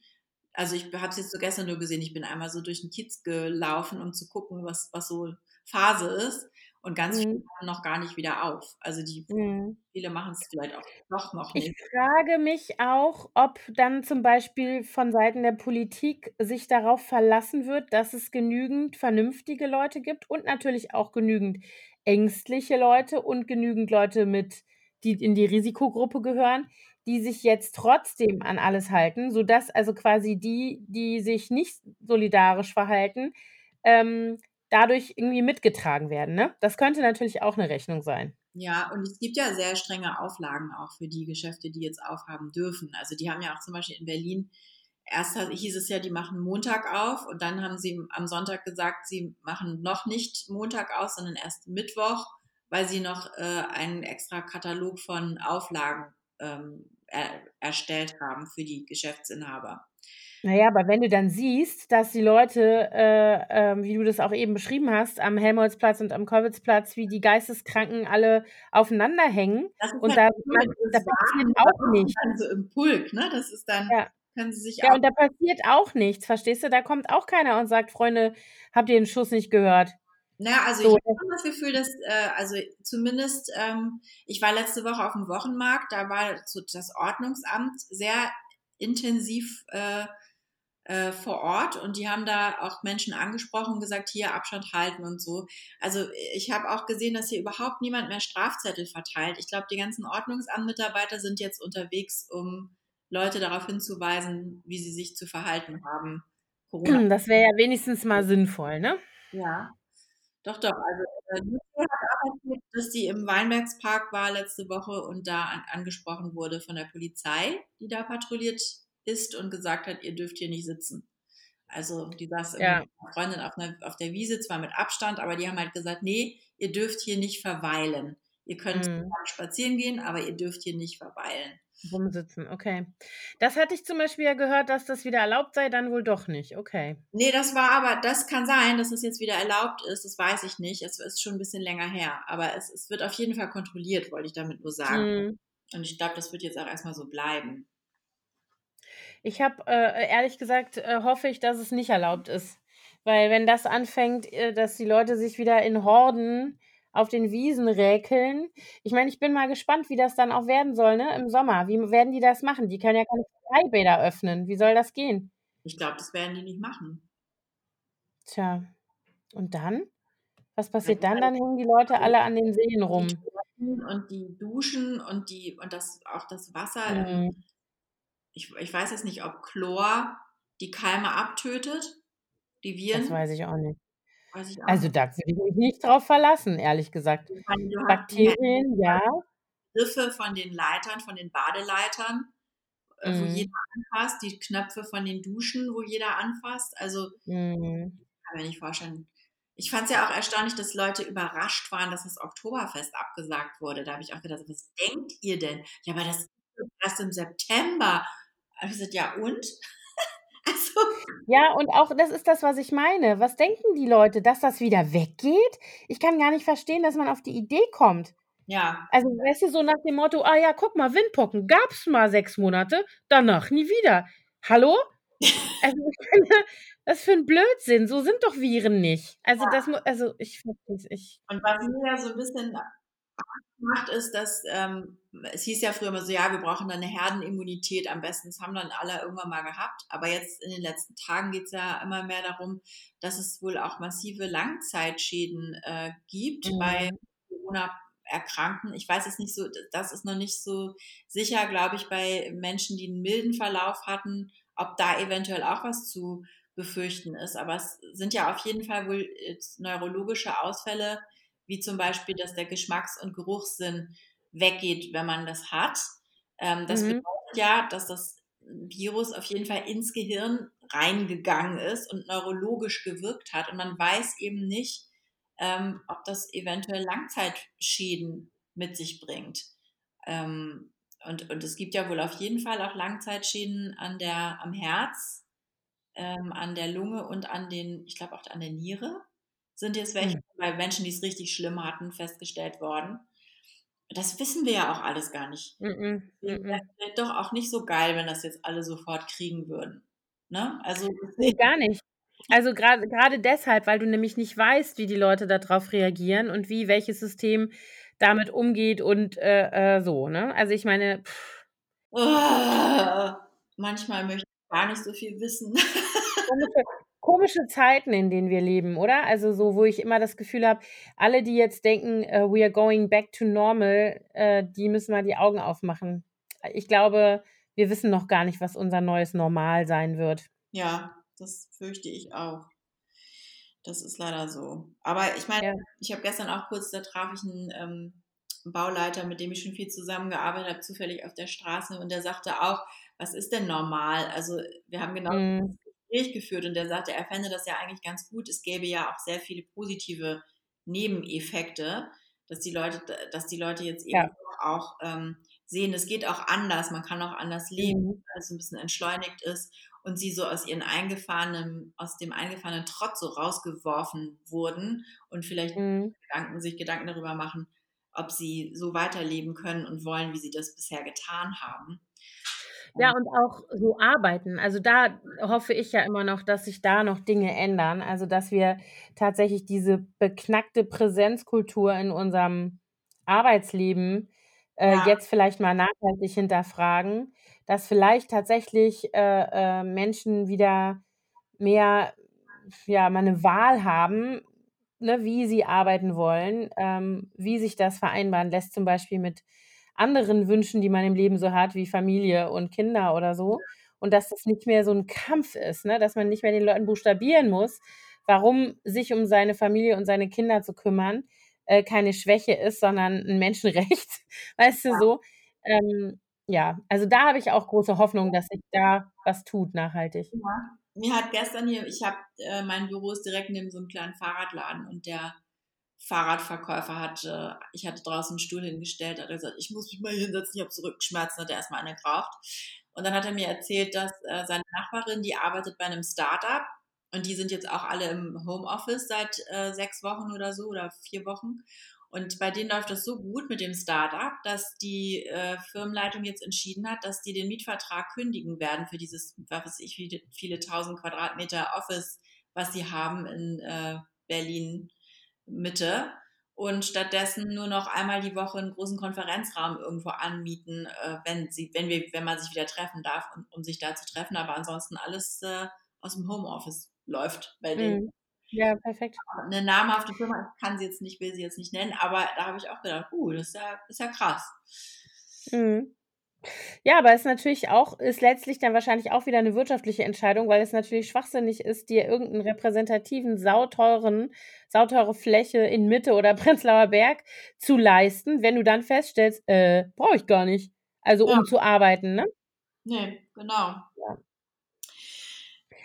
also ich habe es jetzt so gestern nur gesehen, ich bin einmal so durch den Kiez gelaufen, um zu gucken, was, was so Phase ist. Und ganz mhm. viele machen noch gar nicht wieder auf. Also die mhm. viele machen es vielleicht auch doch noch nicht. Ich frage mich auch, ob dann zum Beispiel von Seiten der Politik sich darauf verlassen wird, dass es genügend vernünftige Leute gibt und natürlich auch genügend ängstliche Leute und genügend Leute mit, die in die Risikogruppe gehören, die sich jetzt trotzdem an alles halten, sodass also quasi die, die sich nicht solidarisch verhalten, ähm, dadurch irgendwie mitgetragen werden. Ne? Das könnte natürlich auch eine Rechnung sein. Ja, und es gibt ja sehr strenge Auflagen auch für die Geschäfte, die jetzt aufhaben dürfen. Also die haben ja auch zum Beispiel in Berlin, erst hieß es ja, die machen Montag auf und dann haben sie am Sonntag gesagt, sie machen noch nicht Montag auf, sondern erst Mittwoch, weil sie noch äh, einen extra Katalog von Auflagen ähm, er, erstellt haben für die Geschäftsinhaber. Naja, aber wenn du dann siehst, dass die Leute, äh, ähm, wie du das auch eben beschrieben hast, am Helmholtzplatz und am Kowitzplatz, wie die Geisteskranken alle aufeinander hängen und halt da, man, da passiert auch nichts. Dann so im Pulk, ne? Das ist dann, ja. können sie sich Ja, und da passiert auch nichts, verstehst du? Da kommt auch keiner und sagt, Freunde, habt ihr den Schuss nicht gehört? Naja, also so. ich habe das Gefühl, dass, äh, also zumindest, ähm, ich war letzte Woche auf dem Wochenmarkt, da war das Ordnungsamt sehr intensiv äh, äh, vor Ort und die haben da auch Menschen angesprochen und gesagt, hier Abstand halten und so. Also ich habe auch gesehen, dass hier überhaupt niemand mehr Strafzettel verteilt. Ich glaube, die ganzen Ordnungsamtmitarbeiter sind jetzt unterwegs, um Leute darauf hinzuweisen, wie sie sich zu verhalten haben. Corona. Das wäre ja wenigstens mal sinnvoll, ne? Ja. Doch, doch. Also, äh, Lucia hat auch erzählt, dass sie im Weinbergspark war letzte Woche und da an angesprochen wurde von der Polizei, die da patrouilliert ist und gesagt hat: „Ihr dürft hier nicht sitzen.“ Also, die saß Ja. mit 'ner Freundin auf 'ner auf der Wiese, zwar mit Abstand, aber die haben halt gesagt: „Ne, ihr dürft hier nicht verweilen. Ihr könnt Mhm. spazieren gehen, aber ihr dürft hier nicht verweilen.“ Rumsitzen, okay. Das hatte ich zum Beispiel ja gehört, dass das wieder erlaubt sei, dann wohl doch nicht, okay. Ne, das war aber das kann sein, dass es jetzt wieder erlaubt ist, das weiß ich nicht. Es ist schon 'n bisschen länger her, aber es es wird auf jeden Fall kontrolliert, wollte ich damit nur sagen. Mhm. Und ich glaube, das wird jetzt auch erst mal so bleiben. Ich habe, äh, ehrlich gesagt, äh, hoffe ich, dass es nicht erlaubt ist, weil wenn das anfängt, äh, dass die Leute sich wieder in Horden auf den Wiesen räkeln ich meine, ich bin mal gespannt, wie das dann auch werden soll, ne, im Sommer. Wie werden die das machen? Die können ja keine Freibäder öffnen. Wie soll das gehen? Ich glaube, das werden die nicht machen. Tja, und dann? Was passiert dann? Dann hängen die Leute alle an den Seen rum. Und die Duschen und die und das auch das Wasser, Mhm. Ich ich weiß jetzt nicht, ob Chlor die Keime abtötet, die Das Viren. weiß ich auch nicht. Ich auch Also, nicht. da würde ich mich nicht drauf verlassen, ehrlich gesagt. Meine, Bakterien, ja. Griffe von den Leitern, von den Badeleitern, äh, wo jeder Mhm. anfasst, die Knöpfe von den Duschen, wo jeder anfasst. Also Mhm. kann mir nicht vorstellen. Ich fand's ja auch erstaunlich, dass Leute überrascht waren, dass das Oktoberfest abgesagt wurde. Da habe ich auch gedacht: „Was denkt ihr denn?“ „Ja, aber das ist erst im September.“ Habe ich gesagt: „Ja und?“ Also Ja, und auch das ist das, was ich meine. Was denken die Leute, dass das wieder weggeht? Ich kann gar nicht verstehen, dass man auf die Idee kommt. Ja. Also, weißt du, so nach dem Motto: „Ah ja, guck mal, Windpocken gab's mal 6 Monate, danach nie wieder.“ Hallo? Also, was für 'n Blödsinn. So sind doch Viren nicht. Also, das Ja. also, ich ich Und was mir ja so 'n bisschen macht, ist, dass, ähm es hieß ja früher immer so: „Ja, wir brauchen dann 'ne Herdenimmunität am besten.“ Das haben dann alle irgendwann mal gehabt. Aber jetzt in den letzten Tagen geht's ja immer mehr darum, dass es wohl auch massive Langzeitschäden, äh, gibt bei Mhm. Corona-Erkrankten. Ich weiß es nicht so das ist noch nicht so sicher, glaube ich, bei Menschen, die 'n milden Verlauf hatten, ob da eventuell auch was zu befürchten ist. Aber es sind ja auf jeden Fall wohl neurologische Ausfälle, wie zum Beispiel, dass der Geschmacks und Geruchssinn weggeht, wenn man das hat. Ähm, das Mhm. bedeutet ja, dass das Virus auf jeden Fall ins Gehirn reingegangen ist und neurologisch gewirkt hat. Und man weiß eben nicht, ähm, ob das eventuell Langzeitschäden mit sich bringt. Ähm, und und es gibt ja wohl auf jeden Fall auch Langzeitschäden an der am Herz, ähm, an der Lunge und an den ich glaube auch an der Niere sind jetzt welche Hm. bei Menschen, die's richtig schlimm hatten, festgestellt worden. Das wissen wir ja auch alles gar nicht. Deswegen wär's m-m. vielleicht doch auch nicht so geil, wenn das jetzt alle sofort kriegen würden, ne? Also, Ne, deswegen gar nicht. Also, grade deshalb, weil du nämlich nicht weißt, wie die Leute da drauf reagieren und wie welches System damit umgeht und, äh, äh, so, ne? Also, ich meine Manchmal möchte ich gar nicht so viel wissen. Komische Zeiten, in denen wir leben, oder? Also, so, wo ich immer das Gefühl habe, alle, die jetzt denken, äh: „We are going back to normal“, äh, die müssen mal die Augen aufmachen. Ich glaube, wir wissen noch gar nicht, was unser neues Normal sein wird. Ja, das fürchte ich auch. Das ist leider so. Aber ich meine, Ja. ich habe gestern auch kurz da traf ich 'n, ähm, Bauleiter, mit dem ich schon viel zusammengearbeitet habe, zufällig auf der Straße und der sagte auch: „Was ist denn normal?“ Also, wir haben genau Mhm. Gespräch geführt und der sagte, er fände das ja eigentlich ganz gut. Es gäbe ja auch sehr viele positive Nebeneffekte, dass die Leute dass die Leute jetzt eben Ja. auch, ähm, sehen, es geht auch anders. Man kann auch anders leben, Mhm. alles 'n bisschen entschleunigt ist und sie so aus ihren eingefahrenen aus dem eingefahrenen Trott so rausgeworfen wurden und vielleicht Mhm. Gedanken sich Gedanken darüber machen, ob sie so weiterleben können und wollen, wie sie das bisher getan haben. Ja, Und und auch so arbeiten. Also, da hoffe ich ja immer noch, dass sich da noch Dinge ändern. Also, dass wir tatsächlich diese beknackte Präsenzkultur in unserem Arbeitsleben, äh, Ja. jetzt vielleicht mal nachhaltig hinterfragen, dass vielleicht tatsächlich, äh, äh, Menschen wieder mehr ja, mal 'ne Wahl haben, ne, wie sie arbeiten wollen, ähm, wie sich das vereinbaren lässt, zum Beispiel mit anderen Wünschen, die man im Leben so hat, wie Familie und Kinder oder so. Und dass das nicht mehr so 'n Kampf ist, ne, dass man nicht mehr den Leuten buchstabieren muss, warum sich um seine Familie und seine Kinder zu kümmern, äh, keine Schwäche ist, sondern ein Menschenrecht, weißt du Ja. so? Ähm, ja, also da habe ich auch große Hoffnung, dass sich da was tut nachhaltig. Ja. Mir hat gestern hier, ich habe äh, mein Büro ist direkt neben so einem kleinen Fahrradladen und der Fahrradverkäufer hat, äh, ich hatte draußen einen Stuhl hingestellt, hat er gesagt, ich muss mich mal hinsetzen, ich habe so Rückenschmerzen, hat er erstmal eine geraucht. Und dann hat er mir erzählt, dass äh, seine Nachbarin, die arbeitet bei einem Startup und die sind jetzt auch alle im Homeoffice seit äh, sechs Wochen oder so oder vier Wochen. Und bei denen läuft das so gut mit dem Startup, dass die äh, Firmenleitung jetzt entschieden hat, dass die den Mietvertrag kündigen werden für dieses, was weiß ich, viele, viele tausend Quadratmeter Office, was sie haben in äh, Berlin Mitte. Und stattdessen nur noch einmal die Woche einen großen Konferenzraum irgendwo anmieten, äh, wenn, sie, wenn, wir, wenn man sich wieder treffen darf, um, um sich da zu treffen. Aber ansonsten alles äh, aus dem Homeoffice läuft bei denen. Mhm. Ja, perfekt. Eine namhafte Firma, ich kann sie jetzt nicht, will sie jetzt nicht nennen, aber da habe ich auch gedacht, uh, das ist ja, ist ja krass. Mhm. Ja, aber es ist natürlich auch ist letztlich dann wahrscheinlich auch wieder eine wirtschaftliche Entscheidung, weil es natürlich schwachsinnig ist, dir irgendeinen repräsentativen, sauteuren sauteure Fläche in Mitte oder Prenzlauer Berg zu leisten, wenn du dann feststellst, äh, brauche ich gar nicht. Also, Ja. um zu arbeiten, ne? Nee, genau. Ja.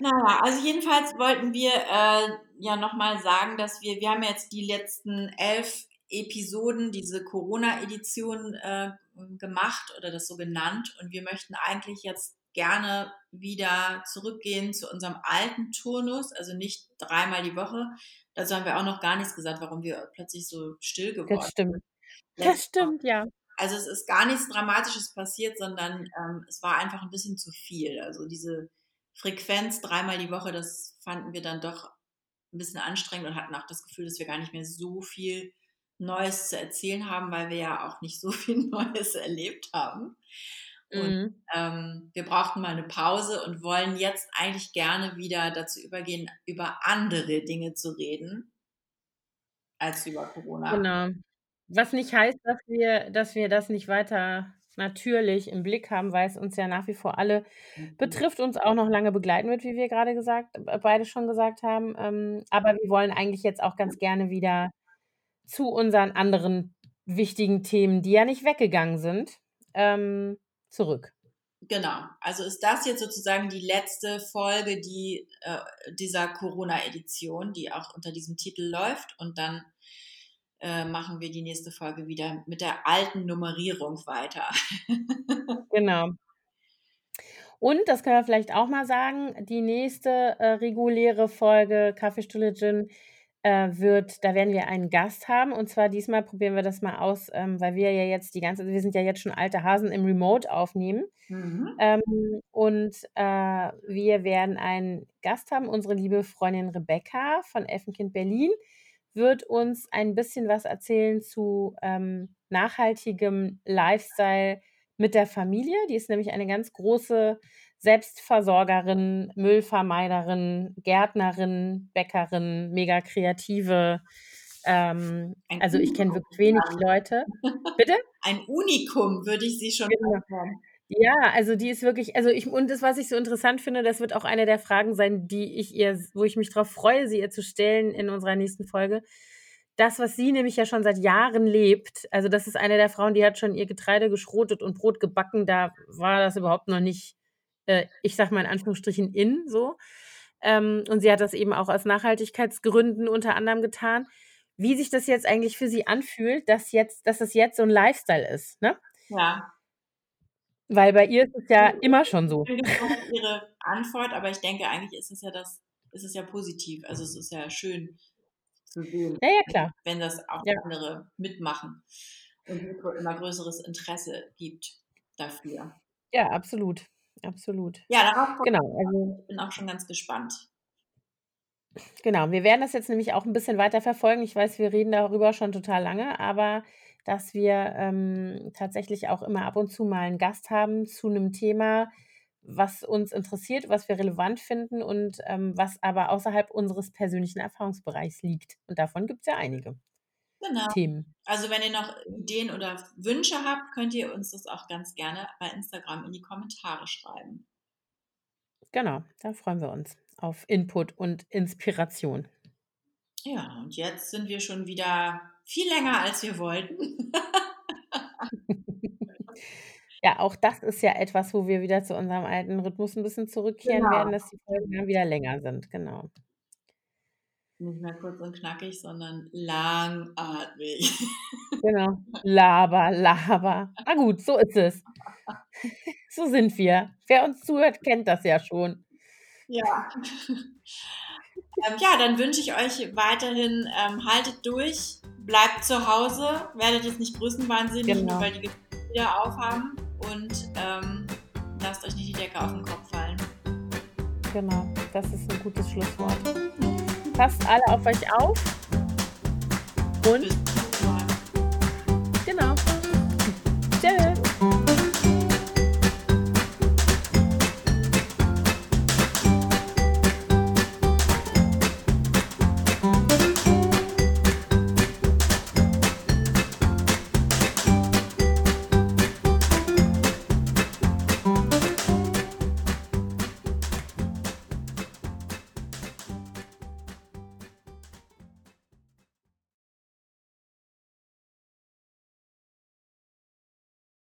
Naja, also jedenfalls wollten wir äh, ja nochmal sagen, dass wir, wir haben jetzt die letzten elf Episoden, diese Corona-Edition äh, gemacht oder das so genannt und wir möchten eigentlich jetzt gerne wieder zurückgehen zu unserem alten Turnus, also nicht dreimal die Woche. Dazu haben wir auch noch gar nichts gesagt, warum wir plötzlich so still geworden Das stimmt. sind. Das stimmt, ja. Also es ist gar nichts Dramatisches passiert, sondern ähm, es war einfach ein bisschen zu viel. Also diese Frequenz dreimal die Woche, das fanden wir dann doch ein bisschen anstrengend und hatten auch das Gefühl, dass wir gar nicht mehr so viel Neues zu erzählen haben, weil wir ja auch nicht so viel Neues erlebt haben. Und Mhm. ähm, wir brauchten mal eine Pause und wollen jetzt eigentlich gerne wieder dazu übergehen, über andere Dinge zu reden, als über Corona. Genau. Was nicht heißt, dass wir dass wir das nicht weiter natürlich im Blick haben, weil es uns ja nach wie vor alle Mhm. betrifft, uns auch noch lange begleiten wird, wie wir gerade gesagt äh, beide schon gesagt haben. Ähm, aber wir wollen eigentlich jetzt auch ganz gerne wieder zu unseren anderen wichtigen Themen, die ja nicht weggegangen sind, ähm, zurück. Genau. Also ist das jetzt sozusagen die letzte Folge die, äh, dieser Corona-Edition, die auch unter diesem Titel läuft. Und dann äh, machen wir die nächste Folge wieder mit der alten Nummerierung weiter. Genau. Und, das können wir vielleicht auch mal sagen, die nächste äh, reguläre Folge Kaffeestuhle Gin äh, wird, da werden wir einen Gast haben. Und zwar diesmal probieren wir das mal aus, ähm, weil wir ja jetzt die ganze, wir sind ja jetzt schon alte Hasen im Remote aufnehmen. Mhm. Ähm, und äh, wir werden einen Gast haben. Unsere liebe Freundin Rebecca von Elfenkind Berlin wird uns ein bisschen was erzählen zu ähm, nachhaltigem Lifestyle mit der Familie. Die ist nämlich eine ganz große Selbstversorgerin, Müllvermeiderin, Gärtnerin, Bäckerin, mega kreative. Ähm, also ich kenne wirklich wenig. Leute. Bitte? Ein Unikum würde ich sie schon Genau. nennen. Ja, also die ist wirklich, also ich, und das, was ich so interessant finde, das wird auch eine der Fragen sein, die ich ihr, wo ich mich darauf freue, sie ihr zu stellen in unserer nächsten Folge. Das, was sie nämlich ja schon seit Jahren lebt, also das ist eine der Frauen, die hat schon ihr Getreide geschrotet und Brot gebacken, da war das überhaupt noch nicht, äh, ich sag mal in Anführungsstrichen, in so. Ähm, und sie hat das eben auch aus Nachhaltigkeitsgründen unter anderem getan. Wie sich das jetzt eigentlich für sie anfühlt, dass jetzt, dass es jetzt so ein Lifestyle ist, ne? Ja. Weil bei ihr ist es ja immer schon so. Ich Ihre Antwort, aber ich denke, eigentlich ist es ja das, ist es ja positiv. Also es ist ja schön zu sehen, Ja, ja, klar. wenn das auch Ja. andere mitmachen und immer größeres Interesse gibt dafür. Ja, absolut. Absolut. Ja, darauf Genau, also Ich bin auch schon ganz gespannt. genau. Wir werden das jetzt nämlich auch ein bisschen weiter verfolgen. Ich weiß, wir reden darüber schon total lange, aber dass wir ähm, tatsächlich auch immer ab und zu mal einen Gast haben zu einem Thema, was uns interessiert, was wir relevant finden und ähm, was aber außerhalb unseres persönlichen Erfahrungsbereichs liegt. Und davon gibt es ja einige Genau. Themen. Also wenn ihr noch Ideen oder Wünsche habt, könnt ihr uns das auch ganz gerne bei Instagram in die Kommentare schreiben. Genau, da freuen wir uns auf Input und Inspiration. Ja, und jetzt sind wir schon wieder viel länger, als wir wollten. Ja, auch das ist ja etwas, wo wir wieder zu unserem alten Rhythmus 'n bisschen zurückkehren werden, Genau. dass die Folgen dann wieder länger sind, genau. Nicht mehr kurz und knackig, sondern langatmig. Genau. Laber, laber. Na gut, so ist es. So sind wir. Wer uns zuhört, kennt das ja schon. Ja. Ähm, ja, dann wünsche ich euch weiterhin, ähm, haltet durch, bleibt zu Hause, werdet jetzt nicht größenwahnsinnig, nur Genau. weil die Geschäfte wieder aufhaben und, ähm, lasst euch nicht die Decke auf 'n Kopf fallen. Genau, das ist 'n gutes Schlusswort. Passt alle auf euch auf. Und genau. Tschö.